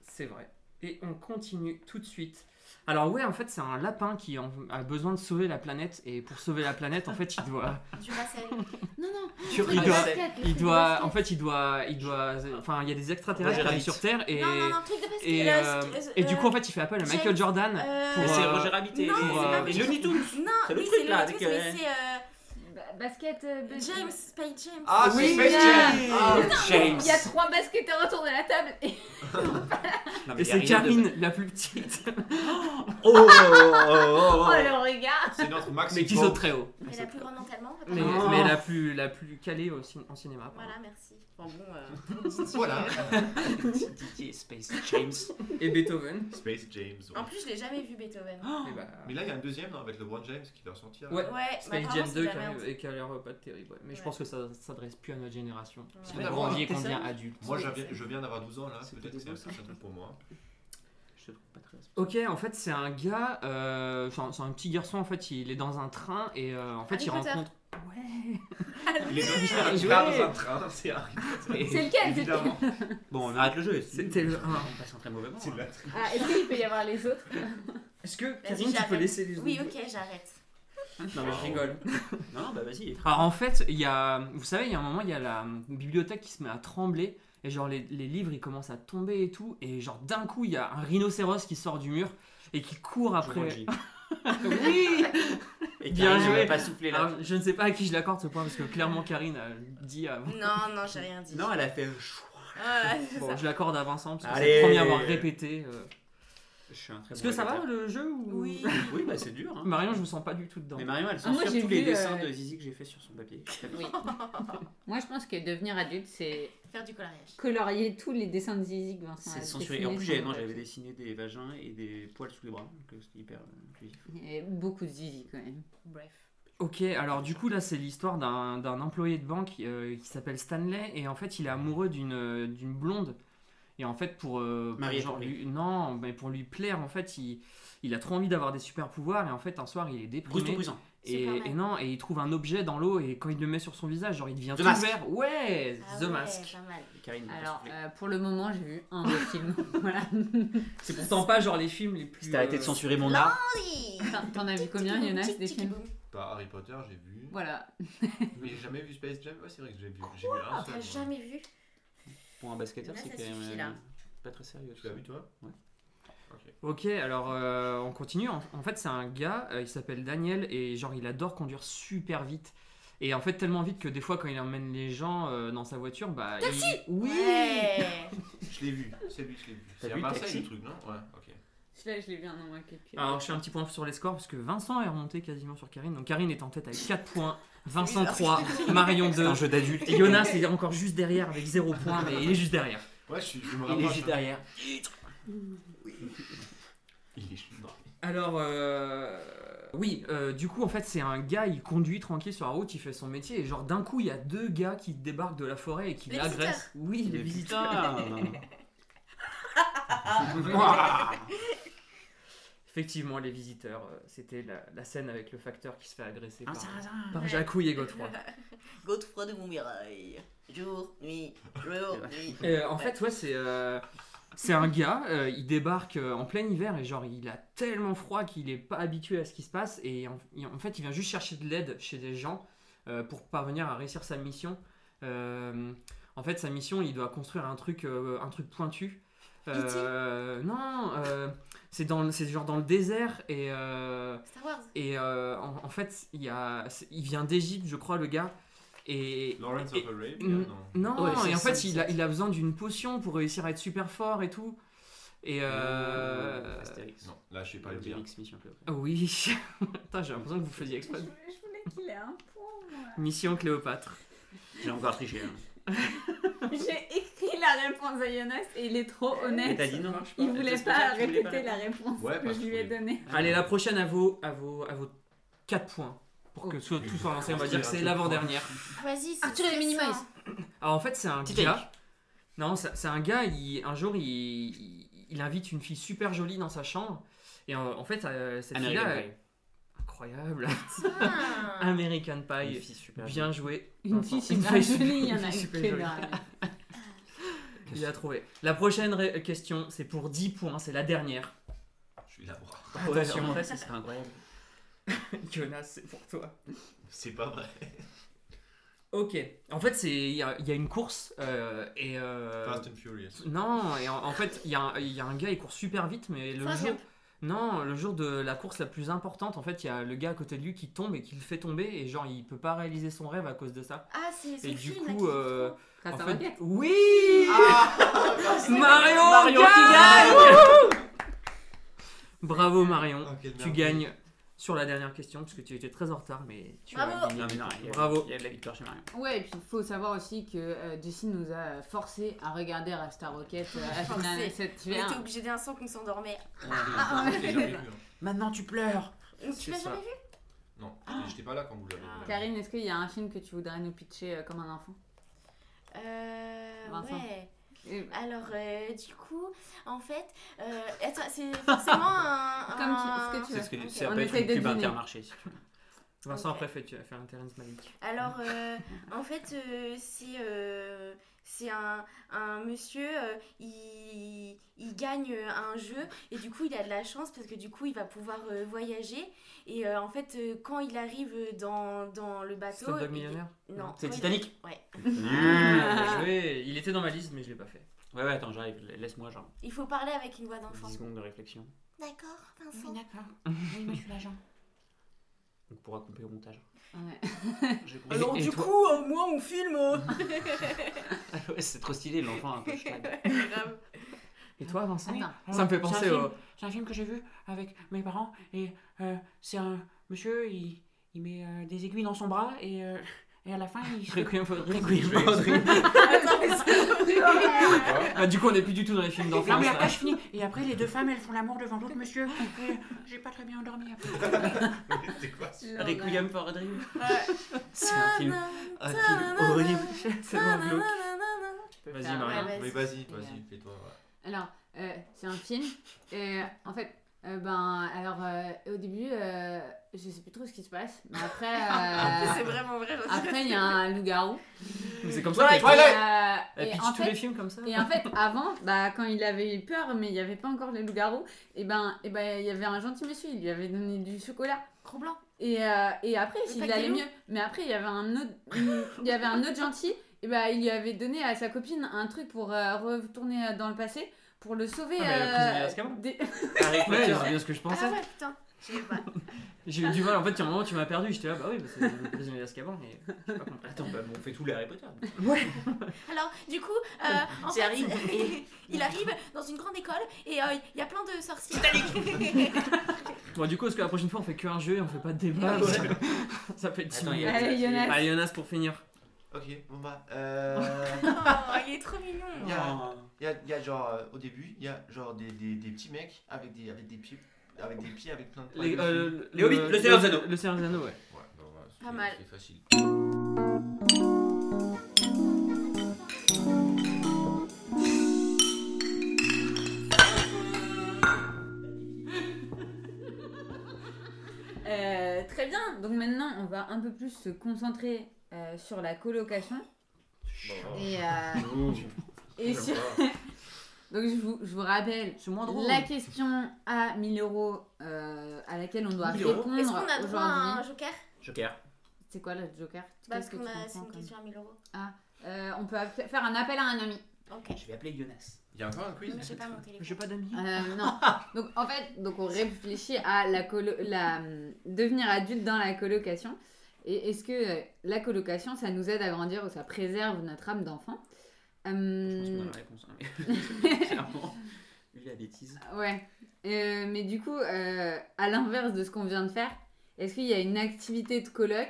C'est vrai. Et on continue tout de suite. Alors ouais, en fait, c'est un lapin qui a besoin de sauver la planète. Et pour sauver la planète, en fait, il doit... [LAUGHS] Du Racel. Non non. il doit... basket, Il doit, en fait, il doit, il doit, enfin, il y a des extraterrestres qui arrivent sur Terre et Non, non, non, truc de basket. et, euh, euh, euh, et du coup, en euh, fait, il fait appel à Michael Jordan euh, pour. C'est euh, Roger Rabbit et non, et Looney Tunes. Non, C'est le oui, truc, là, le avec, truc, mais euh, c'est euh, Ba- Basket. euh. James, Space James. Ah, c'est Oui, Space Ah, James. Il y a trois basketteurs autour de la table et [LAUGHS] [LAUGHS] Non, mais Et y a c'est rien de- Karine, la plus petite, [LAUGHS] Oh, oh, oh, oh oh. le regard. C'est notre Max mais qui saute très haut. Mais la plus grande mentalement. Mais, la plus, la plus calée au cin- en cinéma. pardon. Voilà, merci. Bon, bon, euh, [LAUGHS] Voilà. Didier Space James. Et Beethoven. Space James. ouais. En plus, je l'ai jamais vu Beethoven. Et bah, Mais là, il y a un deuxième non, avec LeBron James qui va sortir. Ouais. Ouais, Space apparemment, Jam c'est 2 de qui arrive et qui a l'air pas terrible. ouais. Mais je pense que ça s'adresse plus à notre génération. Parce qu'on grandit et qu'on devient adulte. Moi, je viens, c'est- je viens d'avoir 12 ans là. C'est Peut-être que c'est un truc pour moi. Je te trouve pas très. Ok, en fait, c'est un gars, euh, enfin, c'est un petit garçon, en fait, il est dans un train et euh, en fait, Harry il Potter. rencontre. Ouais! Il est il part dans un train, [LAUGHS] c'est Harry Potter. C'est lequel Évidemment. Bon, on arrête le jeu. C'était le 1. On passe un très mauvais moment. C'est hein. la Ah, est-ce qu'il peut y avoir les autres [LAUGHS] Est-ce que, Karine, tu peux j'arrête. laisser les Oui, autres ok, j'arrête. Non, mais je rigole. Non, bah vas-y. Alors, en fait, il y a. Vous savez, il y a un moment, il y a la bibliothèque qui se met à trembler et genre, les, les livres, ils commencent à tomber et tout. Et genre, d'un coup, il y a un rhinocéros qui sort du mur et qui court après. Jumanji. [LAUGHS] oui! Et Bien Karine, joué. elle a pas soufflé là. Alors, je ne sais pas à qui je l'accorde ce point parce que clairement, Karine a dit avant. Non, non, j'ai rien dit. Non, elle a fait. Bon, ça. je l'accorde à Vincent parce que c'est Allez. le premier à avoir répété. euh. Je suis un très Est-ce bon que ça va le jeu ou... Oui. [LAUGHS] Oui, bah c'est dur. Hein. Marion, je vous sens pas du tout dedans. Mais Marion, elle Ah, moi, censure j'ai tous les vu, dessins euh, de Zizi que j'ai fait sur son papier. [LAUGHS] Oui. [LAUGHS] Moi je pense que devenir adulte c'est Faire du coloriage. colorier tous les dessins de Zizi que Vincent a C'est censuré. Et en plus, sur j'avais le non, j'avais papier. dessiné des vagins et des poils sous les bras. Donc euh, c'était hyper euh, inclusif. Il y avait beaucoup de Zizi quand même. Bref. Ok, alors du coup là c'est l'histoire d'un d'un employé de banque euh, qui s'appelle Stanley et en fait il est amoureux d'une euh, d'une blonde et en fait pour, euh, pour genre lui. non mais pour lui plaire en fait il, il a trop envie d'avoir des super pouvoirs et en fait un soir il est déprimé et, et non et il trouve un objet dans l'eau et quand il le met sur son visage genre il devient The tout Mask. vert ouais Ah The ouais, Mask Karine, Alors euh, pour le moment j'ai vu un des [LAUGHS] films. voilà. c'est pourtant pas genre les films les plus Si t'as arrêté de euh, censurer mon art, Oui. T'en- as vu combien Jonas des films Pas Harry Potter, j'ai vu. Voilà. Mais j'ai jamais vu Space Jam. Ouais, c'est vrai que j'ai vu. J'ai vu un seul. T'as jamais vu pour un basketteur, Là, c'est quand même suffit, euh, là. pas très sérieux. Tu l'as vu toi Ouais. Ok. Ok, alors euh, on continue. En, en fait, c'est un gars, euh, il s'appelle Daniel, et genre il adore conduire super vite. Et en fait, tellement vite que des fois, quand il emmène les gens euh, dans sa voiture, bah. il- Oui Ouais. [LAUGHS] Je l'ai vu. C'est lui, je l'ai vu. C'est à vu Marseille Taxi? le truc, non? Ouais, ok. Celui-là je l'ai vu un an quelques. Alors, je fais un petit point sur les scores parce que Vincent est remonté quasiment sur Karine. Donc, Karine est en tête avec 4 points, Vincent bizarre. 3, Marion 2. C'est un jeu d'adulte. Et Jonas est encore juste derrière avec 0 points, mais il est juste derrière. Ouais, je, suis, je me Il est juste hein. derrière. Il est juste non. Alors, euh, oui, euh, du coup, en fait, c'est un gars, il conduit tranquille sur la route, il fait son métier, et genre d'un coup, il y a deux gars qui débarquent de la forêt et qui Les l'agressent. Oui, les visiteurs. [LAUGHS] [LAUGHS] Effectivement, les visiteurs, euh, c'était la, la scène avec le facteur qui se fait agresser par, zinzin. par Jacouille et Godefroy. [LAUGHS] Godefroy de Montmirail. Jour, nuit, jour, [LAUGHS] nuit. Euh, en fait, ouais, c'est euh, c'est un gars, euh, il débarque euh, en plein hiver et genre il a tellement froid qu'il est pas habitué à ce qui se passe et en, fait il vient juste chercher de l'aide chez des gens euh, pour parvenir à réussir sa mission. Euh, en fait, sa mission, il doit construire un truc, euh, un truc pointu. Euh, non, euh, c'est dans, c'est genre dans le désert et euh, Star Wars. et euh, en, en fait il y a, c'est- il vient d'Égypte, je crois, le gars. Et, Lawrence et- of Arabia, Mm. non. non, Ouais, et en fait, il a, il a besoin d'une potion pour réussir à être super fort et tout. Et euh... Astérix. Non, là, je sais pas le dire. Astérix, Mission Cléopâtre. Oui. [LAUGHS] J'ai l'impression que vous faisiez exprès. Je voulais qu'il ait un point, moi. Mission Cléopâtre. J'ai encore triché. hein. [LAUGHS] J'ai la réponse à Jonas et il est trop Et honnête. t'as dit non Il voulait pas répéter la réponse Ouais, que je lui ai donnée. Allez, la prochaine à vos, à vos, à vos 4 points. Pour que soit, tout soit lancé, on va dire que c'est l'avant-dernière. Vas-y, c'est Arthur et. Minimize. Alors en fait, c'est un Titanic. gars. Non, c'est un gars, il, un jour, il, invite une fille super jolie dans sa chambre. Et en, en fait, euh, cette American fille-là, Pie. incroyable. Ah. [LAUGHS] American Une Pie. fille super Bien joué. Une fille super jolie, il y en une a fille super Il a trouvé. La prochaine ré- question, c'est pour 10 points, c'est la dernière. Je suis là. Attention. Ouais, ça serait incroyable. [LAUGHS] Jonas, c'est pour toi. C'est pas vrai. Ok. En fait, c'est il y, a il y a une course euh, et euh, Fast and Furious. non et en, en fait il y, a un- il y a un gars il court super vite mais le Forrest jour Gump. non le jour de la course la plus importante en fait il y a le gars à côté de lui qui tombe et qui le fait tomber et genre il peut pas réaliser son rêve à cause de ça. Ah, c'est ce Et du film là, coup qui euh, fait trop. En fait oui Mario, Mario gagne qui gagne [LAUGHS] Bravo Marion. Oh, Tu gagnes sur la dernière question parce que tu étais très en retard mais tu as Bravo. gagné. Non, mais non, il y a- Bravo. Il y a de la victoire chez Marion. Ouais, et puis il faut savoir aussi que euh, Jessie nous a forcé à regarder à Star Rocket euh, à la finale Forcé. cet On était hiver. obligé d'un son qu'on s'endormait. Ah, Je l'ai jamais vu. Maintenant tu pleures. Tu l'as jamais vu? Non, j'étais pas là quand vous l'avez Ah. vu. Karine, est-ce qu'il y a un film que tu voudrais nous pitcher euh, comme un enfant? Vincent. Ouais. Alors, euh, du coup, en fait, euh, attends, c'est forcément [LAUGHS] un. Comme tu- un- ce que tu C'est veux. ce que Ok. ça On peut être une pub deviner. intermarché si tu veux. Vincent Ok. après fait, tu vas faire un Terrence Malick. Alors, [LAUGHS] euh, en fait, euh, c'est euh, c'est un, un monsieur, euh, il, il gagne un jeu et du coup, il a de la chance parce que du coup, il va pouvoir euh, voyager. Et euh, en fait, euh, quand il arrive dans, dans le bateau. Stop Dog il- Millionnaire Non. C'est il- Titanic Ouais. [LAUGHS] Bien joué. Il était dans ma liste mais je l'ai pas fait. Ouais, ouais, attends, j'arrive. Laisse-moi, genre, Il faut parler avec une voix d'enfant. 10 secondes de réflexion. D'accord, Vincent. d'accord. Oui, moi je suis l'agent. On pourra couper au montage. Ouais. [LAUGHS] Alors, du coup, moi, on filme. [LAUGHS] Ah ouais, c'est trop stylé, l'enfant un peu. [LAUGHS] Grave. Et toi Vincent? Ça me fait c'est un penser film- au... C'est un film que j'ai vu avec mes parents et euh, c'est un monsieur, il, il met euh, des aiguilles dans son bras et, euh, et à la fin il [LAUGHS] Requiem for a Dream. Requiem for a Dream. Attends, mais c'est Ah, du coup on est plus du tout dans les films Non d'enfance. mais là. après je finis et après les deux femmes elles font l'amour devant l'autre monsieur et j'ai pas très bien endormi après. [LAUGHS] C'est quoi ça Requiem for a Dream. Ouais. C'est un film, un film horrible. C'est vraiment glauque. Vas-y. Ouais, Mais vas-y, vas-y, fais-toi. Alors, euh, c'est un film. Et en fait, euh, ben, alors euh, au début, euh, je sais plus trop ce qui se passe. Mais après, [LAUGHS] euh, C'est vraiment vrai. après il y a un loup-garou. C'est comme ça Et, qu'elle euh, elle et pitch en tous fait, les films comme ça. Et en fait, avant, bah, quand il avait eu peur, mais il n'y avait pas encore les loups-garous, et ben, et ben, il y avait un gentil monsieur, il lui avait donné du chocolat. Trop blanc. Et, euh, et après, Le il allait mieux. Mais après, il y avait un autre, il y avait un autre gentil, et ben, il lui avait donné à sa copine un truc pour euh, retourner dans le passé, pour le sauver. Ah, mais des- [LAUGHS] Harry Ouais, Potter. c'est bien ce que je Ah pensais. ouais, putain. Pas. [LAUGHS] J'ai eu du mal. En fait, il y a un moment tu m'as perdu. J'étais là, bah oui, bah, c'est le prisonnier d'Azkaban. Mais j'ai pas compris. Attends, bah, on fait tous les Harry Potter. Alors, du coup, euh, en [LAUGHS] fait, il arrive dans une grande école et euh, il y a plein de sorciers. Bon, du coup, est-ce que la prochaine fois on fait qu'un jeu et on fait pas de débat? Ça il y a- Allez, Jonas. Allez, Jonas pour finir. Ok, bon bah. Euh... Oh, [LAUGHS] il est trop mignon. Il y a, oh. il y a, genre, euh, au début, il y a genre des, des, des petits mecs avec des, avec des pieds, avec des pieds, avec plein de. Les, le- euh, Les Hobbits, le Seigneur des Le Seigneur des ouais. Bah Pas mal. C'est facile. Euh, très bien, donc maintenant on va un peu plus se concentrer euh, sur la colocation. Bon, Et, euh, [LAUGHS] et j'aime sur-. [LAUGHS] Donc je vous, je vous rappelle C'est moins drôle. la question à 1000 euros euh, à laquelle on doit 1000 euros répondre Est-ce qu'on a droit à un aujourd'hui. joker? Joker. C'est quoi le joker? Parce Qu'est-ce que C'est une question à 1000 euros. Euh, On peut app- faire un appel à un ami. Ok. Je vais appeler Jonas. Il y a encore un quiz j'ai pas mon [LAUGHS] téléphone. J'ai pas d'amis. Euh, non. Donc en fait, donc on réfléchit à la, colo- la hum, devenir adulte dans la colocation. Et est-ce que euh, la colocation, ça nous aide à grandir ou ça préserve notre âme d'enfant? Je pense qu'on a la réponse. hein, mais- [LAUGHS] [LAUGHS] Clairement. La bêtise. Ouais. Euh, mais du coup, euh, à l'inverse de ce qu'on vient de faire, est-ce qu'il y a une activité de coloc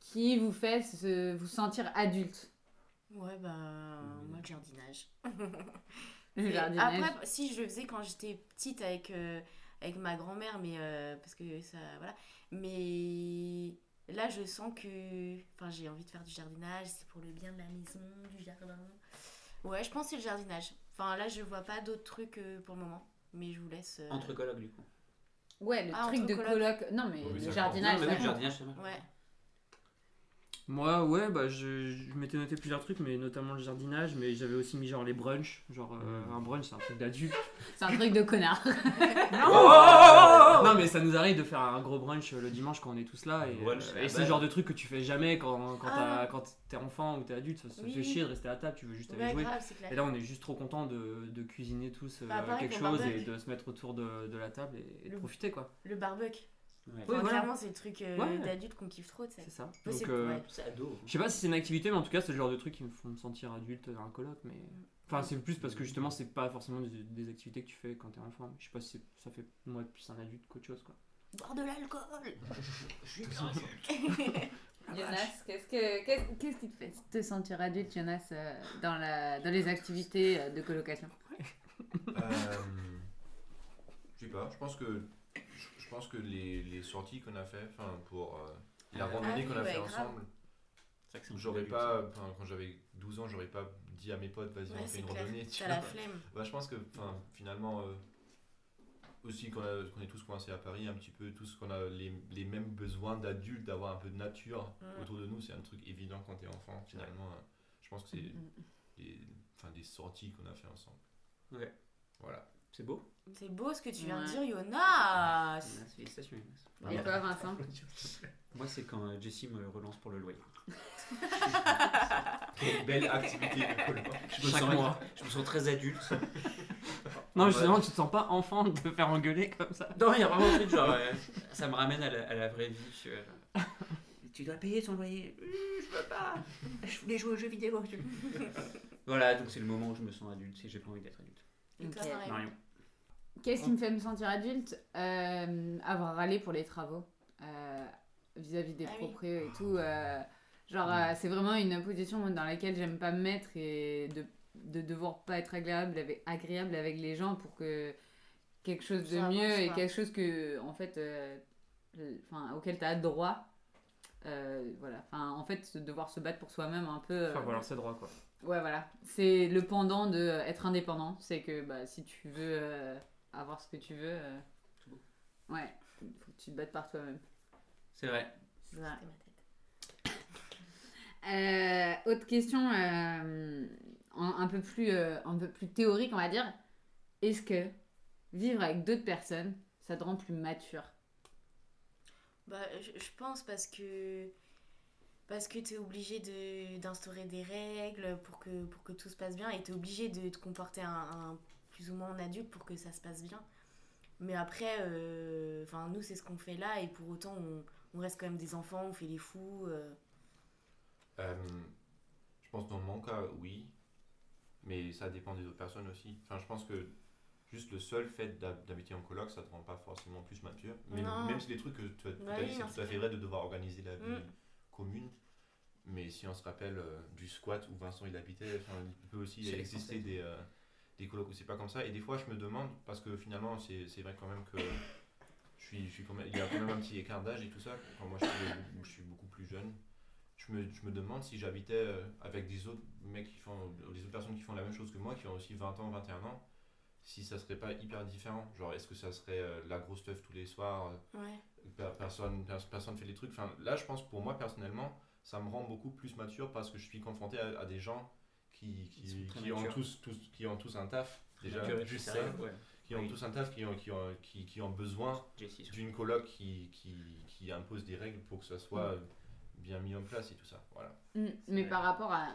qui vous fait se- vous sentir adulte? Ouais, bah. Moi, le jardinage. [LAUGHS] Le jardinage. Après, si je le faisais quand j'étais petite avec, euh, avec ma grand-mère, mais euh, parce que ça, voilà. Mais là, je sens que, enfin, j'ai envie de faire du jardinage. C'est pour le bien de la maison, du jardin. Ouais, je pense que c'est le jardinage. Enfin, là, je vois pas d'autres trucs euh, pour le moment, mais je vous laisse. euh, Entre colocs, du coup. Ouais, le Ah, truc de coloc. coloc. Non, mais Oui, le jardinage. Non, mais oui, le jardinage. Ouais. Moi, ouais, bah, je, je m'étais noté plusieurs trucs, mais notamment le jardinage, mais j'avais aussi mis genre les brunchs. Genre, euh, Mm. un brunch, c'est un truc d'adulte. [LAUGHS] C'est un truc de connard. [LAUGHS] Non, mais ça nous arrive de faire un gros brunch euh, le dimanche quand on est tous là. Et, Brunch, euh, c'est et c'est le base. genre de truc que tu fais jamais quand, quand, Ah. quand t'es enfant ou t'es adulte. Ça, ça te fait chier de rester à table, tu veux juste aller Ouais, jouer. grave. Et là, on est juste trop content de, de cuisiner tous euh, Bah, pareil quelque chose et de se mettre autour de, de la table et, et de profiter, quoi. Le barbecue. Ouais. Oui, Enfin, voilà. Clairement, c'est le truc euh, Ouais. d'adulte qu'on kiffe trop, tu sais. C'est ça. Donc, euh, ado. Je sais pas si c'est une activité, mais en tout cas, c'est le genre de truc qui me font me sentir adulte dans un colloque. Mais... Enfin, c'est plus parce que justement, c'est pas forcément des, des activités que tu fais quand t'es enfant. Je sais pas si ça fait moi plus un adulte qu'autre chose, quoi. Boire de l'alcool [LAUGHS] [LAUGHS] Jonas, qu'est-ce que qu'est-ce qu'est-ce qui te fait? Te sentir adulte, Jonas, euh, dans la dans les activités euh, de colocation [LAUGHS] Euh, je sais pas, je pense que je, pense que les, les sorties qu'on a fait, enfin pour euh, la Ah randonnée oui, qu'on a ouais, fait grave. ensemble, j'aurais pas, quand j'avais 12 ans, j'aurais pas dit à mes potes, vas-y, Ouais, on fait une clair. randonnée. tu T'as la flemme. Bah, je pense que finalement, euh, aussi qu'on a- qu'on est tous coincés à Paris, un petit peu, tous qu'on a les, les mêmes besoins d'adultes, d'avoir un peu de nature Mm. autour de nous, c'est un truc évident quand t'es enfant. Finalement, euh, je pense que c'est des, enfin, des sorties qu'on a fait ensemble. Ouais. Voilà. C'est beau. C'est beau ce que tu viens de dire, Jonas Jonas, Félicitations, Jonas. Et toi, Vincent [LAUGHS] Moi, c'est quand euh, Jessie me relance pour le loyer. [LAUGHS] Quelle belle activité de. Je me, Chaque sens, mois. je me sens très adulte. Non, Ouais. justement, tu te sens pas enfant de te faire engueuler comme ça. Non, il y a vraiment un truc genre. euh, ça me ramène à la, à la vraie vie. euh, tu dois payer ton loyer. Hum, Je veux pas. Je voulais jouer aux jeux vidéo. voilà, donc c'est le moment où je me sens adulte et j'ai pas envie d'être adulte. Et toi, Ok. Marion? Marion. Qu'est-ce qui me fait me sentir adulte Euh, Avoir râlé pour les travaux euh, vis-à-vis des Ah oui. proprios et tout. euh, genre, euh, c'est vraiment une position dans laquelle j'aime pas me mettre et de, de devoir pas être agréable avec, agréable avec les gens pour que quelque chose de Ça mieux avance, et quelque chose que, en fait, euh, le- enfin, auquel tu as droit. Euh, voilà, enfin, en fait, devoir se battre pour soi-même un peu. Enfin, euh, voilà, c'est droit, quoi. Ouais, voilà. C'est le pendant de être indépendant. C'est que bah, si tu veux euh, avoir ce que tu veux, euh, ouais, faut que tu te battes par toi-même. C'est vrai. C'est ça. C'était ma tête. Euh, autre question, euh, un, un peu plus, euh, un peu plus théorique, on va dire. Est-ce que vivre avec d'autres personnes, ça te rend plus mature? Bah, je, je pense parce que parce que tu es obligé de- d'instaurer des règles pour que, pour que tout se passe bien et tu es obligé de te comporter un, un- plus ou moins en adulte pour que ça se passe bien. Mais après, euh, enfin nous, c'est ce qu'on fait là et pour autant, on, on reste quand même des enfants, on fait les fous. euh. Euh, je pense dans mon cas, oui. Mais ça dépend des autres personnes aussi. Enfin, je pense que juste le seul fait d'hab- d'habiter en coloc, ça te rend pas forcément plus mature. Même, Non. même si les trucs que tu as, Bah oui, dit, c'est tout à fait vrai de devoir organiser la vie Mm. commune. Mais si on se rappelle euh, du squat où Vincent il habitait, enfin, il peut aussi exister des, euh, des colocs où c'est pas comme ça. Et des fois, je me demande, parce que finalement, c'est c'est vrai quand même que je suis, je suis quand même, il y a quand même un petit écart d'âge et tout ça. Quand moi, je suis, je suis beaucoup plus jeune. Je me, je me demande si j'habitais euh, avec des autres mecs qui font, des autres personnes qui font la même chose que moi, qui ont aussi 20 ans, 21 ans, si ça serait pas hyper différent. Genre, est-ce que ça serait euh, la grosse teuf tous les soirs euh, Ouais. personne, pers- personne fait les trucs. Enfin, là, je pense pour moi personnellement, ça me rend beaucoup plus mature parce que je suis confronté à, à des gens qui, qui, ont tous, tous, qui ont tous un taf. Déjà, Mature et juste ça, ouais. qui ont Oui. tous un taf, qui ont, qui ont, qui, qui ont besoin d'une coloc qui, qui, qui impose des règles pour que ça soit bien mis en place et tout ça. Voilà. Mm, Mais vrai. par rapport à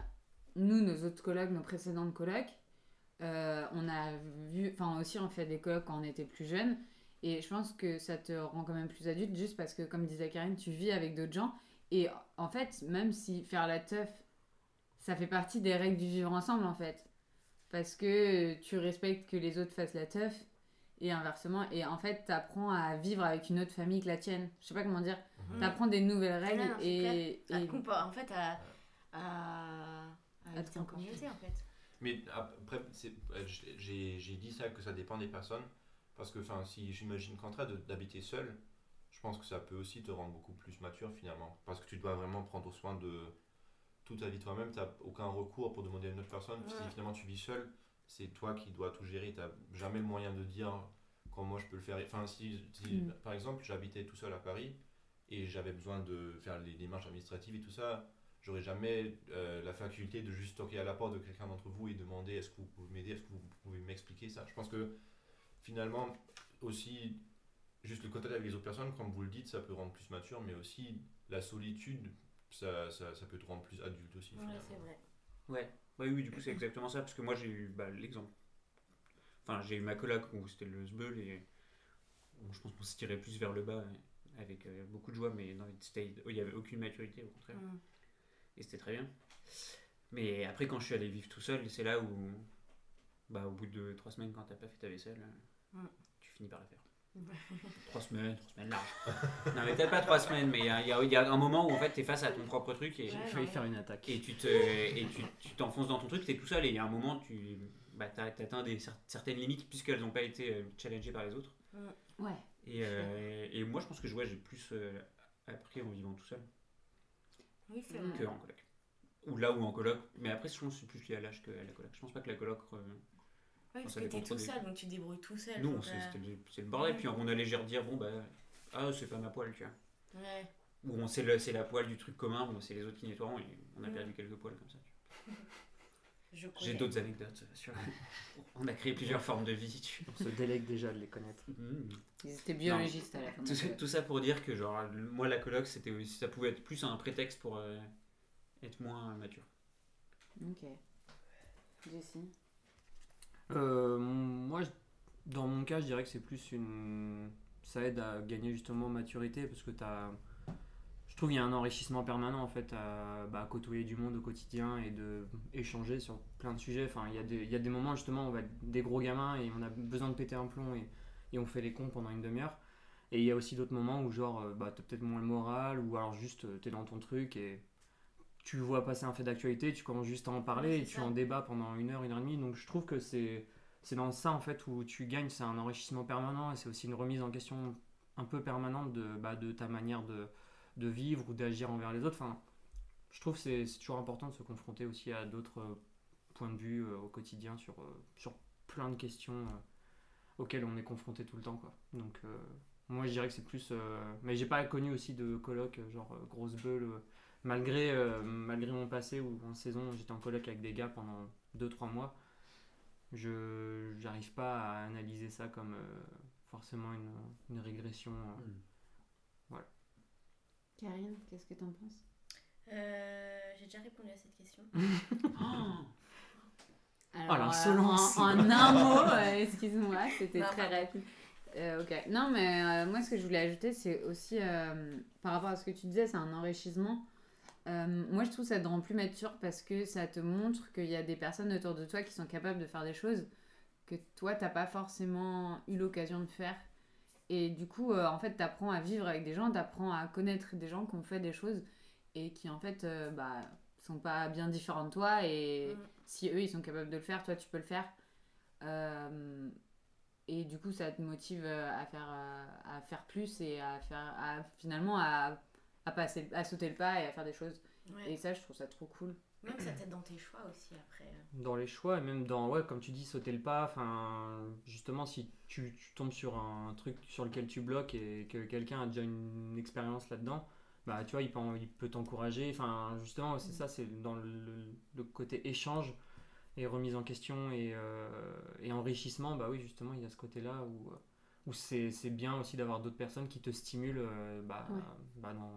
nous, nos autres colocs, nos précédentes colocs, euh, on a vu, enfin aussi on fait des colocs quand on était plus jeune, et je pense que ça te rend quand même plus adulte, juste parce que comme disait Karine, tu vis avec d'autres gens, et en fait, même si faire la teuf, ça fait partie des règles du vivre ensemble en fait, parce que tu respectes que les autres fassent la teuf, et inversement, et en fait, t'apprends à vivre avec une autre famille que la tienne. Je sais pas comment dire. Mm. T'apprends des nouvelles règles non, et, À et- compa- en fait, à. à. à À habiter en communauté en fait. Mais après, euh, j'ai j'ai dit ça que ça dépend des personnes. Parce que enfin, si j'imagine qu'en train de- d'habiter seul, je pense que ça peut aussi te rendre beaucoup plus mature finalement. Parce que tu dois vraiment prendre soin de toute ta vie toi-même. Tu n'as aucun recours pour demander à une autre personne. Si finalement tu vis seul, c'est toi qui dois tout gérer. Tu n'as jamais le moyen de dire comment moi je peux le faire. Enfin, si, si, Mm. par exemple j'habitais tout seul à Paris et j'avais besoin de faire les démarches administratives et tout ça, j'aurais jamais euh, la faculté de juste toquer à la porte de quelqu'un d'entre vous et demander est-ce que vous pouvez m'aider, est-ce que vous pouvez m'expliquer ça. Je pense que finalement aussi juste le contact avec les autres personnes, comme vous le dites, ça peut rendre plus mature, mais aussi la solitude, ça, ça, ça peut te rendre plus adulte aussi. Ouais, c'est vrai. Ouais, oui, oui, du coup, c'est exactement ça. Parce que moi, j'ai eu bah, l'exemple. Enfin, j'ai eu ma coloc où c'était le sbeul et où je pense qu'on se tirait plus vers le bas euh, avec euh, beaucoup de joie, mais non, c'était- il n'y avait aucune maturité, au contraire. Mm. Et c'était très bien. Mais après, quand je suis allé vivre tout seul, c'est là où, bah, au bout de trois semaines, quand t'as pas fait ta vaisselle, Mm. tu finis par la faire. Trois semaines, trois semaines large. non, mais peut-être pas trois semaines, mais il y a, il y a- il y a un moment où en fait, t'es face à ton propre truc et. Ouais, failli ouais. faire une attaque. Et tu te, et tu, tu t'enfonces dans ton truc, t'es tout seul et il y a un moment tu, bah, t'as- t'atteins des cer- certaines limites puisqu'elles n'ont pas été euh, challengées par les autres. Ouais. Et, euh, et moi je pense que je vois j'ai plus euh, appris en vivant tout seul Oui, c'est vrai. que en coloc. Ou là ou en coloc. Mais après je pense que c'est plus lié à l'âge que à la coloc. Je pense pas que la coloc. euh, Ouais, parce que t'es tout seul, donc tu te débrouilles tout seul. nous faut on sait- pas- c'était le- c'est le bordel. Puis on allait gérer dire bon bah ah c'est pas ma poêle tu vois. Ouais. Ou on c'est c'est la poêle du truc commun. Bon c'est les autres qui nettoieront et on a Mm. perdu quelques poils comme ça. tu vois. [LAUGHS] J'ai d'autres anecdotes sur. [LAUGHS] on a créé plusieurs formes de vie. tu On se délègue déjà de les connaître. Mm. Ils étaient biologistes à la fin. Tout ça, tout ça pour dire que genre moi la coloc c'était ça pouvait être plus un prétexte pour euh, être moins mature. Ok. Jessie Euh, moi, dans mon cas, je dirais que c'est plus une. Ça aide à gagner justement maturité parce que t'as. Je trouve qu'il y a un enrichissement permanent en fait à bah, côtoyer du monde au quotidien et de échanger sur plein de sujets. Enfin, il y, a des- y a des moments justement où on va être des gros gamins et on a besoin de péter un plomb et, et on fait les cons pendant une demi-heure. Et il y a aussi d'autres moments où genre euh, bah, t'as peut-être moins le moral ou alors juste euh, t'es dans ton truc et tu vois passer un fait d'actualité, tu commences juste à en parler Ouais, et tu ça. en débats pendant une heure, une heure et demie. Donc je trouve que c'est c'est dans ça en fait où tu gagnes, c'est un enrichissement permanent et c'est aussi une remise en question un peu permanente de, bah, de ta manière de, de vivre ou d'agir envers les autres. Enfin, je trouve que c'est c'est toujours important de se confronter aussi à d'autres euh, points de vue euh, au quotidien sur, euh, sur plein de questions auxquelles on est confronté tout le temps. Quoi. Donc moi je dirais que c'est plus... mais j'ai pas connu aussi de coloc euh, genre grosse beule. Malgré, euh, malgré mon passé où en saison j'étais en coloc avec des gars pendant 2-3 mois je j'arrive pas à analyser ça comme euh, forcément une, une régression. euh. Karine, qu'est-ce que t'en penses? Euh, J'ai déjà répondu à cette question. [LAUGHS] Alors, l'insolence. euh, en, en un mot, euh, excuse-moi, c'était très rapide. Euh, ok. Non, mais euh, moi, ce que je voulais ajouter, c'est aussi euh, par rapport à ce que tu disais, c'est un enrichissement. Euh, moi, je trouve que ça te rend plus mature parce que ça te montre qu'il y a des personnes autour de toi qui sont capables de faire des choses que toi, t'as pas forcément eu l'occasion de faire. Et du coup, euh, en fait, t'apprends à vivre avec des gens, t'apprends à connaître des gens qui ont fait des choses et qui, en fait, euh, bah, sont pas bien différents de toi. Et Mm. si eux, ils sont capables de le faire, toi, tu peux le faire. Et du coup, ça te motive à faire, à faire plus et à faire, à, finalement, à, à, passer, à sauter le pas et à faire des choses. Ouais. Et ça, je trouve ça trop cool. Même que ça t'aide dans tes choix aussi après. dans les choix et même dans ouais comme tu dis sauter le pas enfin justement si tu, tu tombes sur un truc sur lequel tu bloques et que quelqu'un a déjà une expérience là-dedans bah tu vois il peut, il peut t'encourager enfin justement c'est ça c'est dans le, le- le côté échange et remise en question et, euh, et enrichissement bah oui justement il y a ce côté là où où c'est c'est bien aussi d'avoir d'autres personnes qui te stimulent euh, bah, Ouais. bah, dans,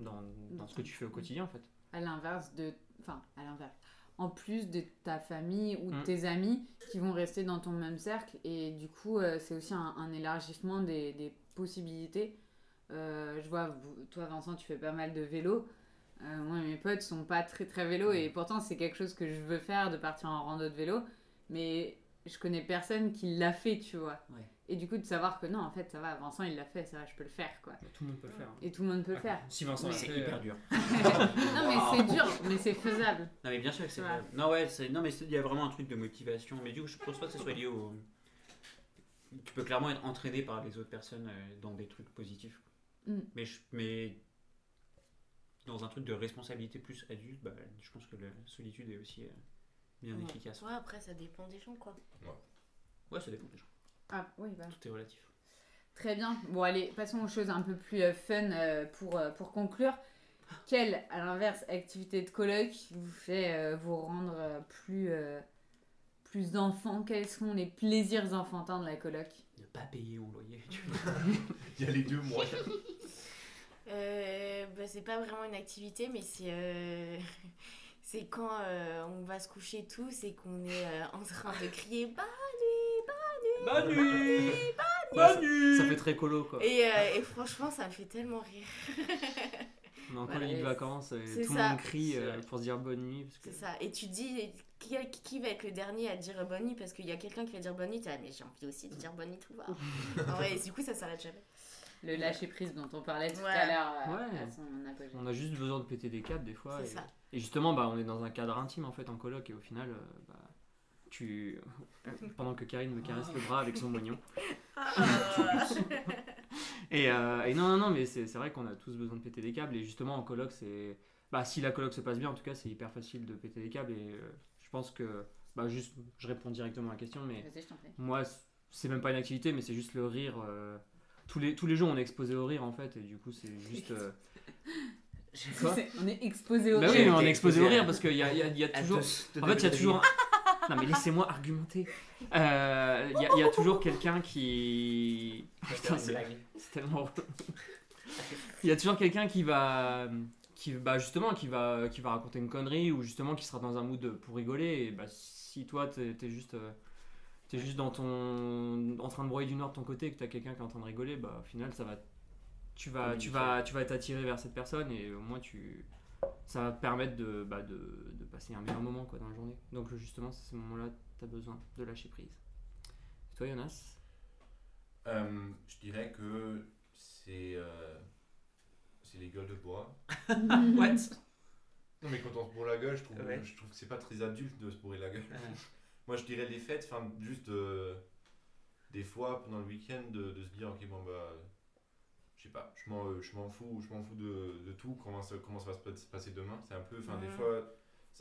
dans, dans ce que tu fais au quotidien en fait À l'inverse de. Enfin, à l'inverse. En plus de ta famille ou de Mm. tes amis qui vont rester dans ton même cercle. Et du coup, euh, c'est aussi un, un élargissement des, des possibilités. Euh, je vois, toi, Vincent, tu fais pas mal de vélo. Euh, moi, mes potes sont pas très très vélo. Et pourtant, c'est quelque chose que je veux faire de partir en rando de vélo. Mais je connais personne qui l'a fait, tu vois. Ouais. Et du coup, de savoir que non, en fait, ça va, Vincent, il l'a fait, ça va, je peux le faire, quoi. tout le monde peut le faire hein. Et tout le monde peut le faire. si Vincent l'a C'est hyper euh, dur. [LAUGHS] non, mais c'est dur, mais c'est faisable. Non mais bien sûr que c'est Ouais. vrai. Non ouais, c'est- non mais il y a vraiment un truc de motivation. Mais du coup, je pense pas que ce soit lié au. Tu peux clairement être entraîné par les autres personnes euh, dans des trucs positifs. Mm. Mais je- mais dans un truc de responsabilité plus adulte, bah, je pense que la solitude est aussi euh, bien Ouais. efficace. Ouais, après ça dépend des gens quoi. Ouais, ça dépend des gens. Ah, oui, bah. Tout est relatif. Très bien. Bon, allez, passons aux choses un peu plus euh, fun euh, pour, euh, pour conclure. Quelle, à l'inverse, activité de coloc vous fait euh, vous rendre euh, plus, euh, plus enfant? Quels sont les plaisirs enfantins de la coloc Ne pas payer mon loyer. tu [LAUGHS] vois. [LAUGHS] Il y a les deux moyens. [LAUGHS] Euh, bah, c'est pas vraiment une activité, mais c'est euh, c'est quand euh, on va se coucher tous et qu'on est euh, en train de crier bah Bonne nuit Ouais, ça, ça fait très colo quoi. et, euh, et franchement ça me fait tellement rire. On est en Voilà, colonie de vacances et c'est tout le monde crie euh, pour se dire bonne nuit. Que... C'est ça. Et tu dis qui, qui va être le dernier à dire bonne nuit? Parce qu'il y a quelqu'un qui va dire bonne nuit. Là, mais j'ai envie aussi de dire bonne nuit tout va. Ouais, et du coup ça s'arrête jamais. Le lâcher prise dont on parlait tout Ouais. à l'heure euh, Ouais. On a juste besoin de péter des câbles des fois. C'est Et, ça. et justement, bah, on est dans un cadre intime en fait en coloc et au final, euh, bah, tu... [LAUGHS] pendant que Karine me caresse le bras avec son moignon. Et, euh, et non, non, non, mais c'est c'est vrai qu'on a tous besoin de péter des câbles. Et justement, en coloc, c'est. Bah, si la coloc se passe bien, en tout cas, c'est hyper facile de péter des câbles. Et euh, je pense que. Bah, juste, je réponds directement à la question, mais moi, c'est même pas une activité, mais c'est juste le rire. euh, tous, les, tous les jours, on est exposé au rire, en fait, et du coup, c'est juste. euh, [LAUGHS] on est exposé au Bah oui, rire. mais on est exposé au rire parce qu'il y a, y a- il y a toujours. En fait, il y a toujours. Non, mais laissez-moi argumenter. Euh, Il y, a- il y a toujours quelqu'un qui. Putain, c'est tellement. Il y a toujours quelqu'un qui va. Qui, bah justement, qui va, qui va raconter une connerie ou justement qui sera dans un mood pour rigoler. Et bah, si toi, t'es es juste. euh, T'es juste dans ton, en train de broyer du nord de ton côté et que t'as quelqu'un qui est en train de rigoler, bah au final ça va, tu vas, tu vas, tu vas t'attirer vers cette personne et au moins tu, ça va te permettre de, bah, de, de passer un meilleur moment quoi dans la journée. Donc justement, c'est ces moments-là, t'as besoin de lâcher prise. Et toi, Jonas? Euh, je dirais que c'est euh, c'est les gueules de bois. [LAUGHS] What? Non mais quand on se bourre la gueule, je trouve, Ouais. je trouve que c'est pas très adulte de se bourrer la gueule. [LAUGHS] Moi je dirais les fêtes, enfin juste euh, des fois pendant le week-end de, de se dire ok bon bah je sais pas, je m'en, euh, je m'en fous, je m'en fous de, de tout, comment ça, comment ça va se pa- se passer demain. C'est un peu, enfin des Mhm. fois,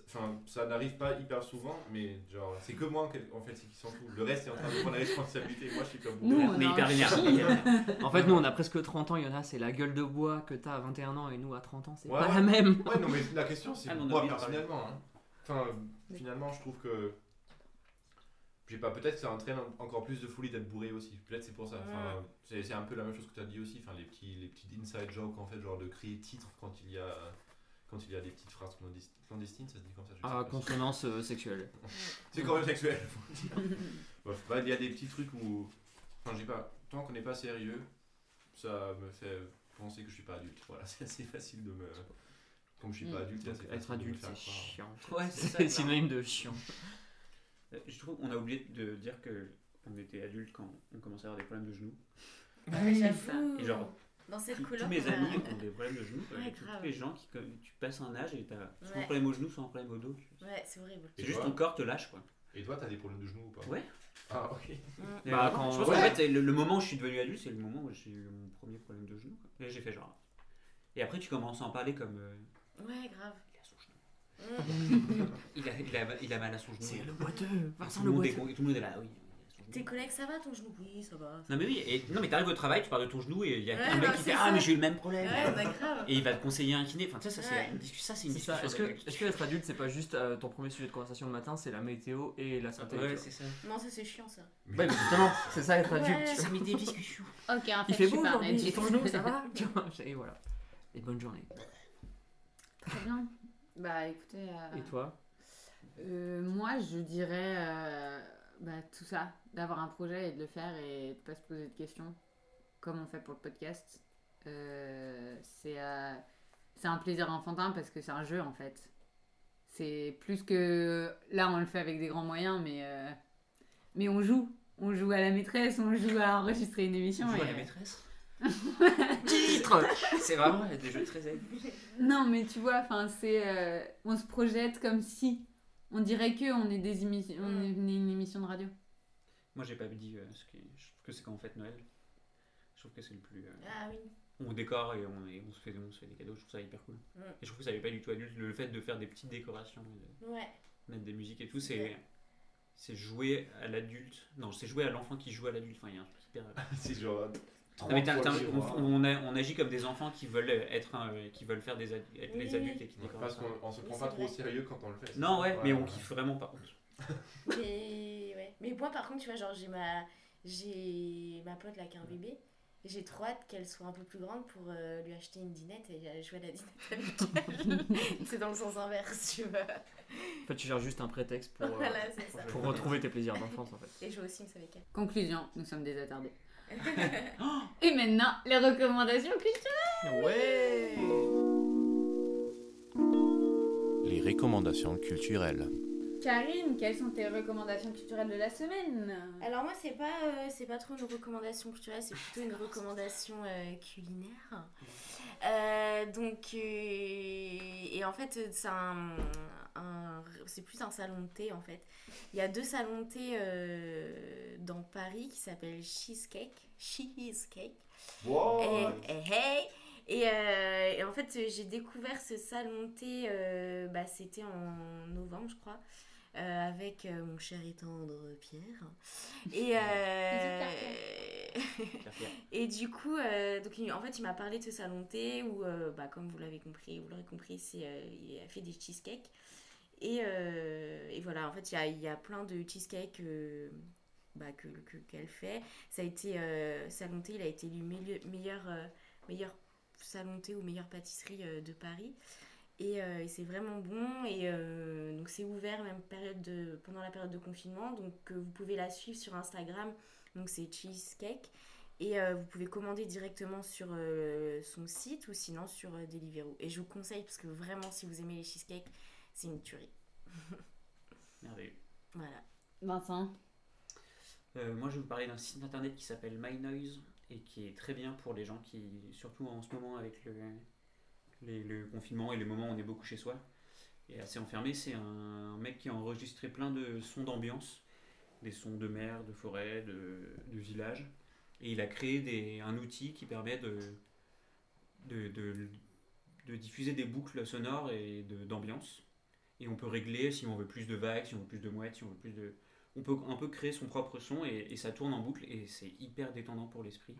enfin ça n'arrive pas hyper souvent, mais genre c'est que moi en en fait c'est qui s'en fout. Le reste est en train de prendre la responsabilité. Moi je suis comme Nous, on est a hyper vénère. [LAUGHS] En fait, nous on a presque 30 ans, Jonas, c'est la gueule de bois que t'as à 21 ans et nous à 30 ans, c'est Ouais, pas ouais. la même. Ouais, non, mais la question, c'est Ah, moi personnellement. hein. Enfin, finalement, je trouve que. Je sais pas, peut-être que ça entraîne en- encore plus de folie d'être bourré aussi. Peut-être c'est pour ça. Enfin, c'est c'est un peu la même chose que tu as dit aussi. Enfin, les petits, les petits inside jokes, en fait, genre de crier titre quand il y a. Quand il y a des petites phrases clandesti- clandestines, ça se dit comme ça. je Ah, consonance euh, sexuelle. [LAUGHS] C'est quand même sexuel, faut dire. [LAUGHS] Bref, bah, il y a des petits trucs où. Enfin, je sais pas, tant qu'on n'est pas sérieux, ça me fait penser que je suis pas adulte. Voilà, [LAUGHS] c'est assez facile de me. Comme je suis pas Mm. adulte, c'est être facile de me adulte, c'est chiant. Ouais, c'est ça, C'est synonyme de chiant. Euh, Je trouve qu'on a oublié de dire que on était adultes quand on commençait à avoir des problèmes de genoux. J'avoue. Et genre, Dans cette Tous- mes a- amis [LAUGHS] ont des problèmes de genoux. Ouais, Tous- les gens qui, tu passes un âge et t'as soit un problème au genou, soit un problème au dos. Ouais, c'est horrible. C'est juste ton corps te lâche quoi. Et toi, t'as des problèmes de genoux ou pas Ouais. Ah, ok. Et Bah, quand- je pense ouais. qu'en fait, le, le moment où je suis devenu adulte, c'est le moment où j'ai eu mon premier problème de genou. quoi. Et j'ai fait genre. Et après, tu commences à en parler comme, euh, Ouais, grave. [LAUGHS] Il a. Il il mal à son genou. C'est le boiteux. Vincent le est, boiteux. tout le monde est là. Oui. Tes collègues, ça va ton genou? Oui, ça va. Non mais oui, et, non mais t'arrives au travail, tu parles de ton genou et il y a Ouais, un mec qui ça. ah mais j'ai eu le même problème. Ouais, bah grave. Et il va te conseiller un kiné. Enfin tu sais ça c'est une. Ça une discussion. Est-ce que, est-ce que être adulte, c'est pas juste euh, ton premier sujet de conversation le matin, c'est la météo et la santé Ouais tu c'est ça. Non, ça c'est chiant ça. Ouais, mais justement, [LAUGHS] c'est ça être Ouais. adulte. Ça met des discussions. [LAUGHS] Ok, en fait, Il fait beau aujourd'hui, adulte. ton genou, ça va? Et voilà. Et bonne journée. Très bien. Bah écoutez, euh, Et toi? euh, moi je dirais euh, bah, tout ça, d'avoir un projet et de le faire et de pas se poser de questions, comme on fait pour le podcast. Euh, c'est euh, c'est un plaisir enfantin parce que c'est un jeu en fait. C'est plus que là on le fait avec des grands moyens, mais euh, mais on joue, on joue à la maîtresse, on joue à enregistrer une émission. Tu vois et- la maîtresse? [LAUGHS] Titre C'est vraiment il y a des jeux très aigus. Non, mais tu vois, enfin, c'est, euh, on se projette comme si on dirait que on est des émissions, on est une, émission de radio. Moi j'ai pas dit euh, ce qui je trouve que c'est quand on fête Noël. Je trouve que c'est le plus euh, Ah oui. on décore et on, et on se fait on se fait des cadeaux, je trouve ça hyper cool. Mm. Et je trouve que ça n'est pas du tout adulte le fait de faire des petites décorations et de Ouais. mettre des musiques et tout c'est c'est jouer à l'adulte. Non, c'est jouer à l'enfant qui joue à l'adulte. Enfin, il y a un truc hyper [LAUGHS] C'est genre. Non, mais t'as- 30 t'as- fois le on, miroir. on a- on agit comme des enfants qui veulent être un- qui veulent faire des être les adultes et qui Ouais, Parce qu'on on se prend pas trop au sérieux quand on le fait. Non ouais, mais on Ouais. kiffe vraiment par contre. [LAUGHS] Mais ouais. Mais moi par contre, tu vois, genre j'ai ma j'ai ma pote là qui a un bébé. J'ai trop hâte qu'elle soit un peu plus grande pour euh, lui acheter une dinette et aller jouer à la dinette avec elle. [LAUGHS] c'est dans le sens inverse, tu vois. En fait, tu cherches juste un prétexte pour, euh, Voilà, pour retrouver tes plaisirs d'enfance en fait. Et jouer aux Sims avec elle. Conclusion, nous sommes des attardés. [LAUGHS] Et maintenant, les recommandations culturelles. Ouais Les recommandations culturelles. Karine, quelles sont tes recommandations culturelles de la semaine? Alors moi c'est pas euh, c'est pas trop une recommandation culturelle, c'est plutôt une recommandation euh, culinaire. Euh, donc euh, et en fait c'est un, un- c'est plus un salon de thé en fait. Il y a deux salons de thé euh, dans Paris qui s'appellent Cheesecake, Cheesecake. Wow. Et, et hey et, euh, et en fait, euh, j'ai découvert ce salon de thé, euh, bah, c'était en novembre, je crois, euh, avec euh, mon cher et tendre Pierre. Et, euh, [LAUGHS] et du coup, donc, en fait, il m'a parlé de ce salon de thé où, bah, comme vous l'avez compris, vous l'aurez compris, c'est, il a fait des cheesecakes. Et, euh, et voilà, en fait, il y a, plein de cheesecakes euh, bah, que, que- qu'elle fait. Ça a été, euh, salon de thé, il a été élu meilleur, meilleur, meilleur salon ou meilleure pâtisserie de Paris. Et, c'est vraiment bon. Et donc c'est ouvert même période de, pendant la période de confinement. Donc vous pouvez la suivre sur Instagram. Donc c'est Cheesecake. Et vous pouvez commander directement sur son site ou sinon sur Deliveroo. Et je vous conseille parce que vraiment si vous aimez les cheesecakes, c'est une tuerie. Merveilleux. Voilà. Vincent? Euh, moi, je vais vous parler d'un site internet qui s'appelle MyNoise et qui est très bien pour les gens qui, surtout en ce moment avec le, les- le confinement et les moments où on est beaucoup chez soi et assez enfermé, c'est un mec qui a enregistré plein de sons d'ambiance, des sons de mer, de forêt, de, de village. Et il a créé des, un outil qui permet de, de, de- de diffuser des boucles sonores et d'ambiance. Et on peut régler si on veut plus de vagues, si on veut plus de mouettes, si on veut plus de, on peut un peu créer son propre son et, et ça tourne en boucle et c'est hyper détendant pour l'esprit.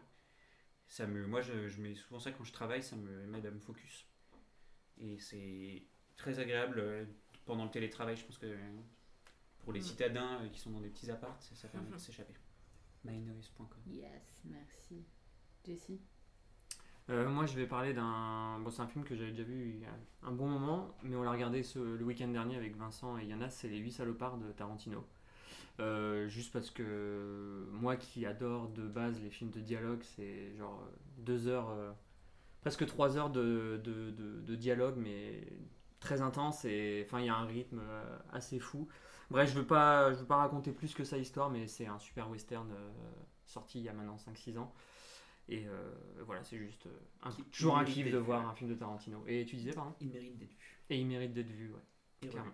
Ça me, moi, je, je mets souvent ça quand je travaille, ça me m'aide à me focus. Et c'est très agréable euh, pendant le télétravail. Je pense que pour les Mm. citadins euh, qui sont dans des petits apparts, ça, ça permet de Mhm. s'échapper. mynoise.com. Yes, merci. Jessie? Euh, moi, je vais parler d'un. Bon, c'est un film que j'avais déjà vu il y a un bon moment, mais on l'a regardé ce... le week-end dernier avec Vincent et Yana. C'est Les 8 salopards de Tarantino. Euh, juste parce que moi qui adore de base les films de dialogue, c'est genre euh, deux heures, presque trois heures de, de, de- dialogue, mais très intense et enfin il y a un rythme assez fou. Bref, je veux pas, veux pas raconter plus que ça histoire, mais c'est un super western sorti il y a maintenant 5-6 ans. Et euh, voilà, c'est juste euh, un- Qui- toujours un kiff de voir un film de Tarantino. Et tu disais, pardon? Il mérite d'être vu. Et il mérite d'être vu, ouais. Et Clairement.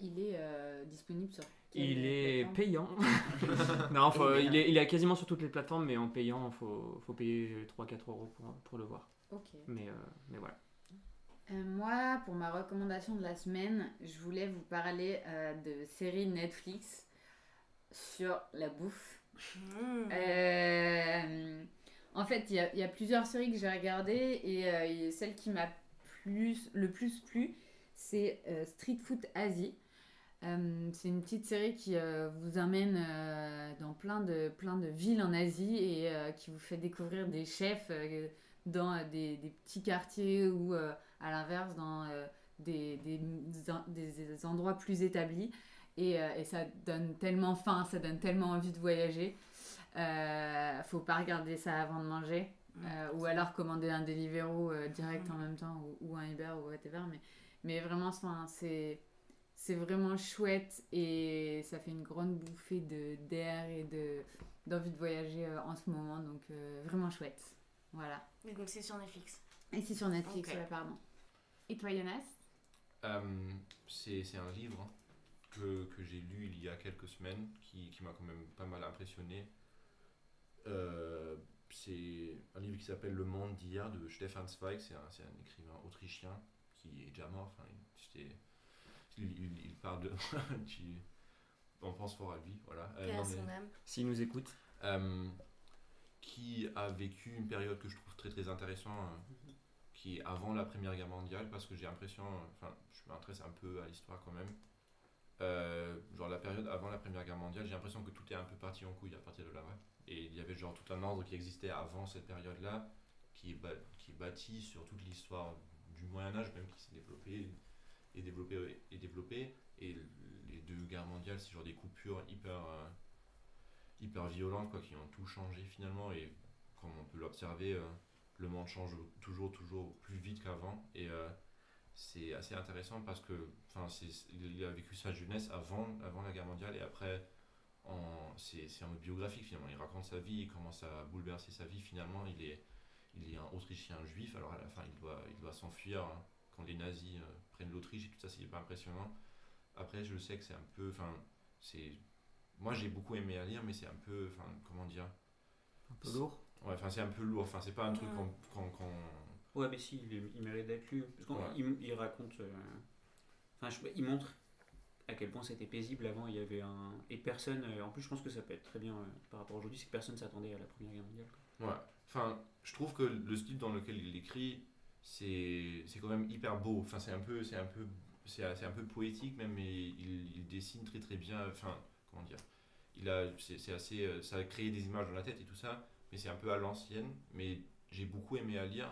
Il est euh, disponible sur Il est payant. [LAUGHS] [LAUGHS] non, faut- il, est, il est quasiment sur toutes les plateformes, mais en payant, il faut, faut payer 3-4 euros pour, pour le voir. Ok. Mais, euh, mais voilà. Euh, moi, pour ma recommandation de la semaine, je voulais vous parler euh, de séries Netflix sur la bouffe. Mmh. Euh, en fait, il y, a- plusieurs séries que j'ai regardées et, euh, celle qui m'a le plus plu, c'est euh, Street Food Asie. C'est une petite série qui vous amène dans plein de, plein de villes en Asie et qui vous fait découvrir des chefs dans des, des petits quartiers ou à l'inverse dans des, des- des endroits plus établis. Et, euh, et ça donne tellement faim, ça donne tellement envie de voyager. Euh, faut pas regarder ça avant de manger. Euh, ou alors commander un Deliveroo euh, direct en même temps ou, ou un Uber ou whatever. Mais, mais vraiment, c'est c'est vraiment chouette et ça fait une grande bouffée de d'air et de d'envie de voyager euh, en ce moment. Donc euh, vraiment chouette. Voilà. Donc c'est sur Netflix. Et c'est sur Netflix, Ok. ouais, pardon. Et toi, Jonas? Euh, c'est c'est un livre que, que j'ai lu il y a quelques semaines qui, qui m'a quand même pas mal impressionné. Euh, c'est un livre qui s'appelle Le Monde d'hier de Stefan Zweig. C'est un, c'est un écrivain autrichien qui est déjà mort. Enfin, il, c'était- il, il- il parle de. [LAUGHS] tu, on pense fort à lui, voilà. Euh. S'il nous écoute. euh, qui a vécu une période que je trouve très très intéressante, euh, qui est avant la Première Guerre mondiale, parce que j'ai l'impression, enfin, je m'intéresse un peu à l'histoire quand même. Euh, genre la période avant la Première Guerre mondiale, j'ai l'impression que tout est un peu parti en couille à partir de là. ouais. Et il y avait genre tout un ordre qui existait avant cette période-là, qui est, qui est bâti sur toute l'histoire du Moyen Âge, même qui s'est développé et développé et développé. Et les deux guerres mondiales, c'est genre des coupures hyper euh, hyper violentes quoi, qui ont tout changé finalement et comme on peut l'observer euh, le monde change toujours toujours plus vite qu'avant et euh, c'est assez intéressant parce que enfin c'est il a vécu sa jeunesse avant avant la guerre mondiale et après en c'est c'est en mode biographique finalement. Il raconte sa vie comment ça a bouleversé sa vie. Finalement il est il est un autrichien juif. Alors à la fin il doit il doit s'enfuir hein, quand les nazis euh, prennent l'Autriche et tout ça c'est pas impressionnant. Après je sais que c'est un peu enfin c'est moi j'ai beaucoup aimé à lire mais c'est un peu enfin comment dire? Un peu lourd. ouais enfin c'est un peu lourd. Enfin c'est pas un truc Ouais. qu'on qu'on- qu'on- Ouais, mais si, il, il mérite d'être lu. Parce Ouais. qu'il il raconte. euh, Enfin, il montre à quel point c'était paisible avant. Il y avait un. Et personne. euh, En plus, je pense que ça peut être très bien euh, par rapport à aujourd'hui, c'est que personne s'attendait à la Première Guerre mondiale. quoi. Ouais, enfin, je trouve que le style dans lequel il écrit, c'est quand même hyper beau. Enfin, c'est un peu, c'est un peu, c'est c'est un peu poétique même, mais il, il dessine très très bien. Enfin, comment dire Il a, c'est assez, ça a créé des images dans la tête et tout ça, mais c'est un peu à l'ancienne. Mais j'ai beaucoup aimé à lire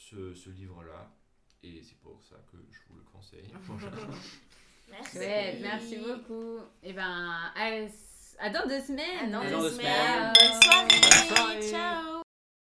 ce, ce livre-là, et c'est pour ça que je vous le conseille. [LAUGHS] Merci. Ouais, merci beaucoup. Et ben, à, à dans deux semaines. À dans À deux dans deux semaines. Ciao. Bonne soirée. Bonne soirée. Ciao.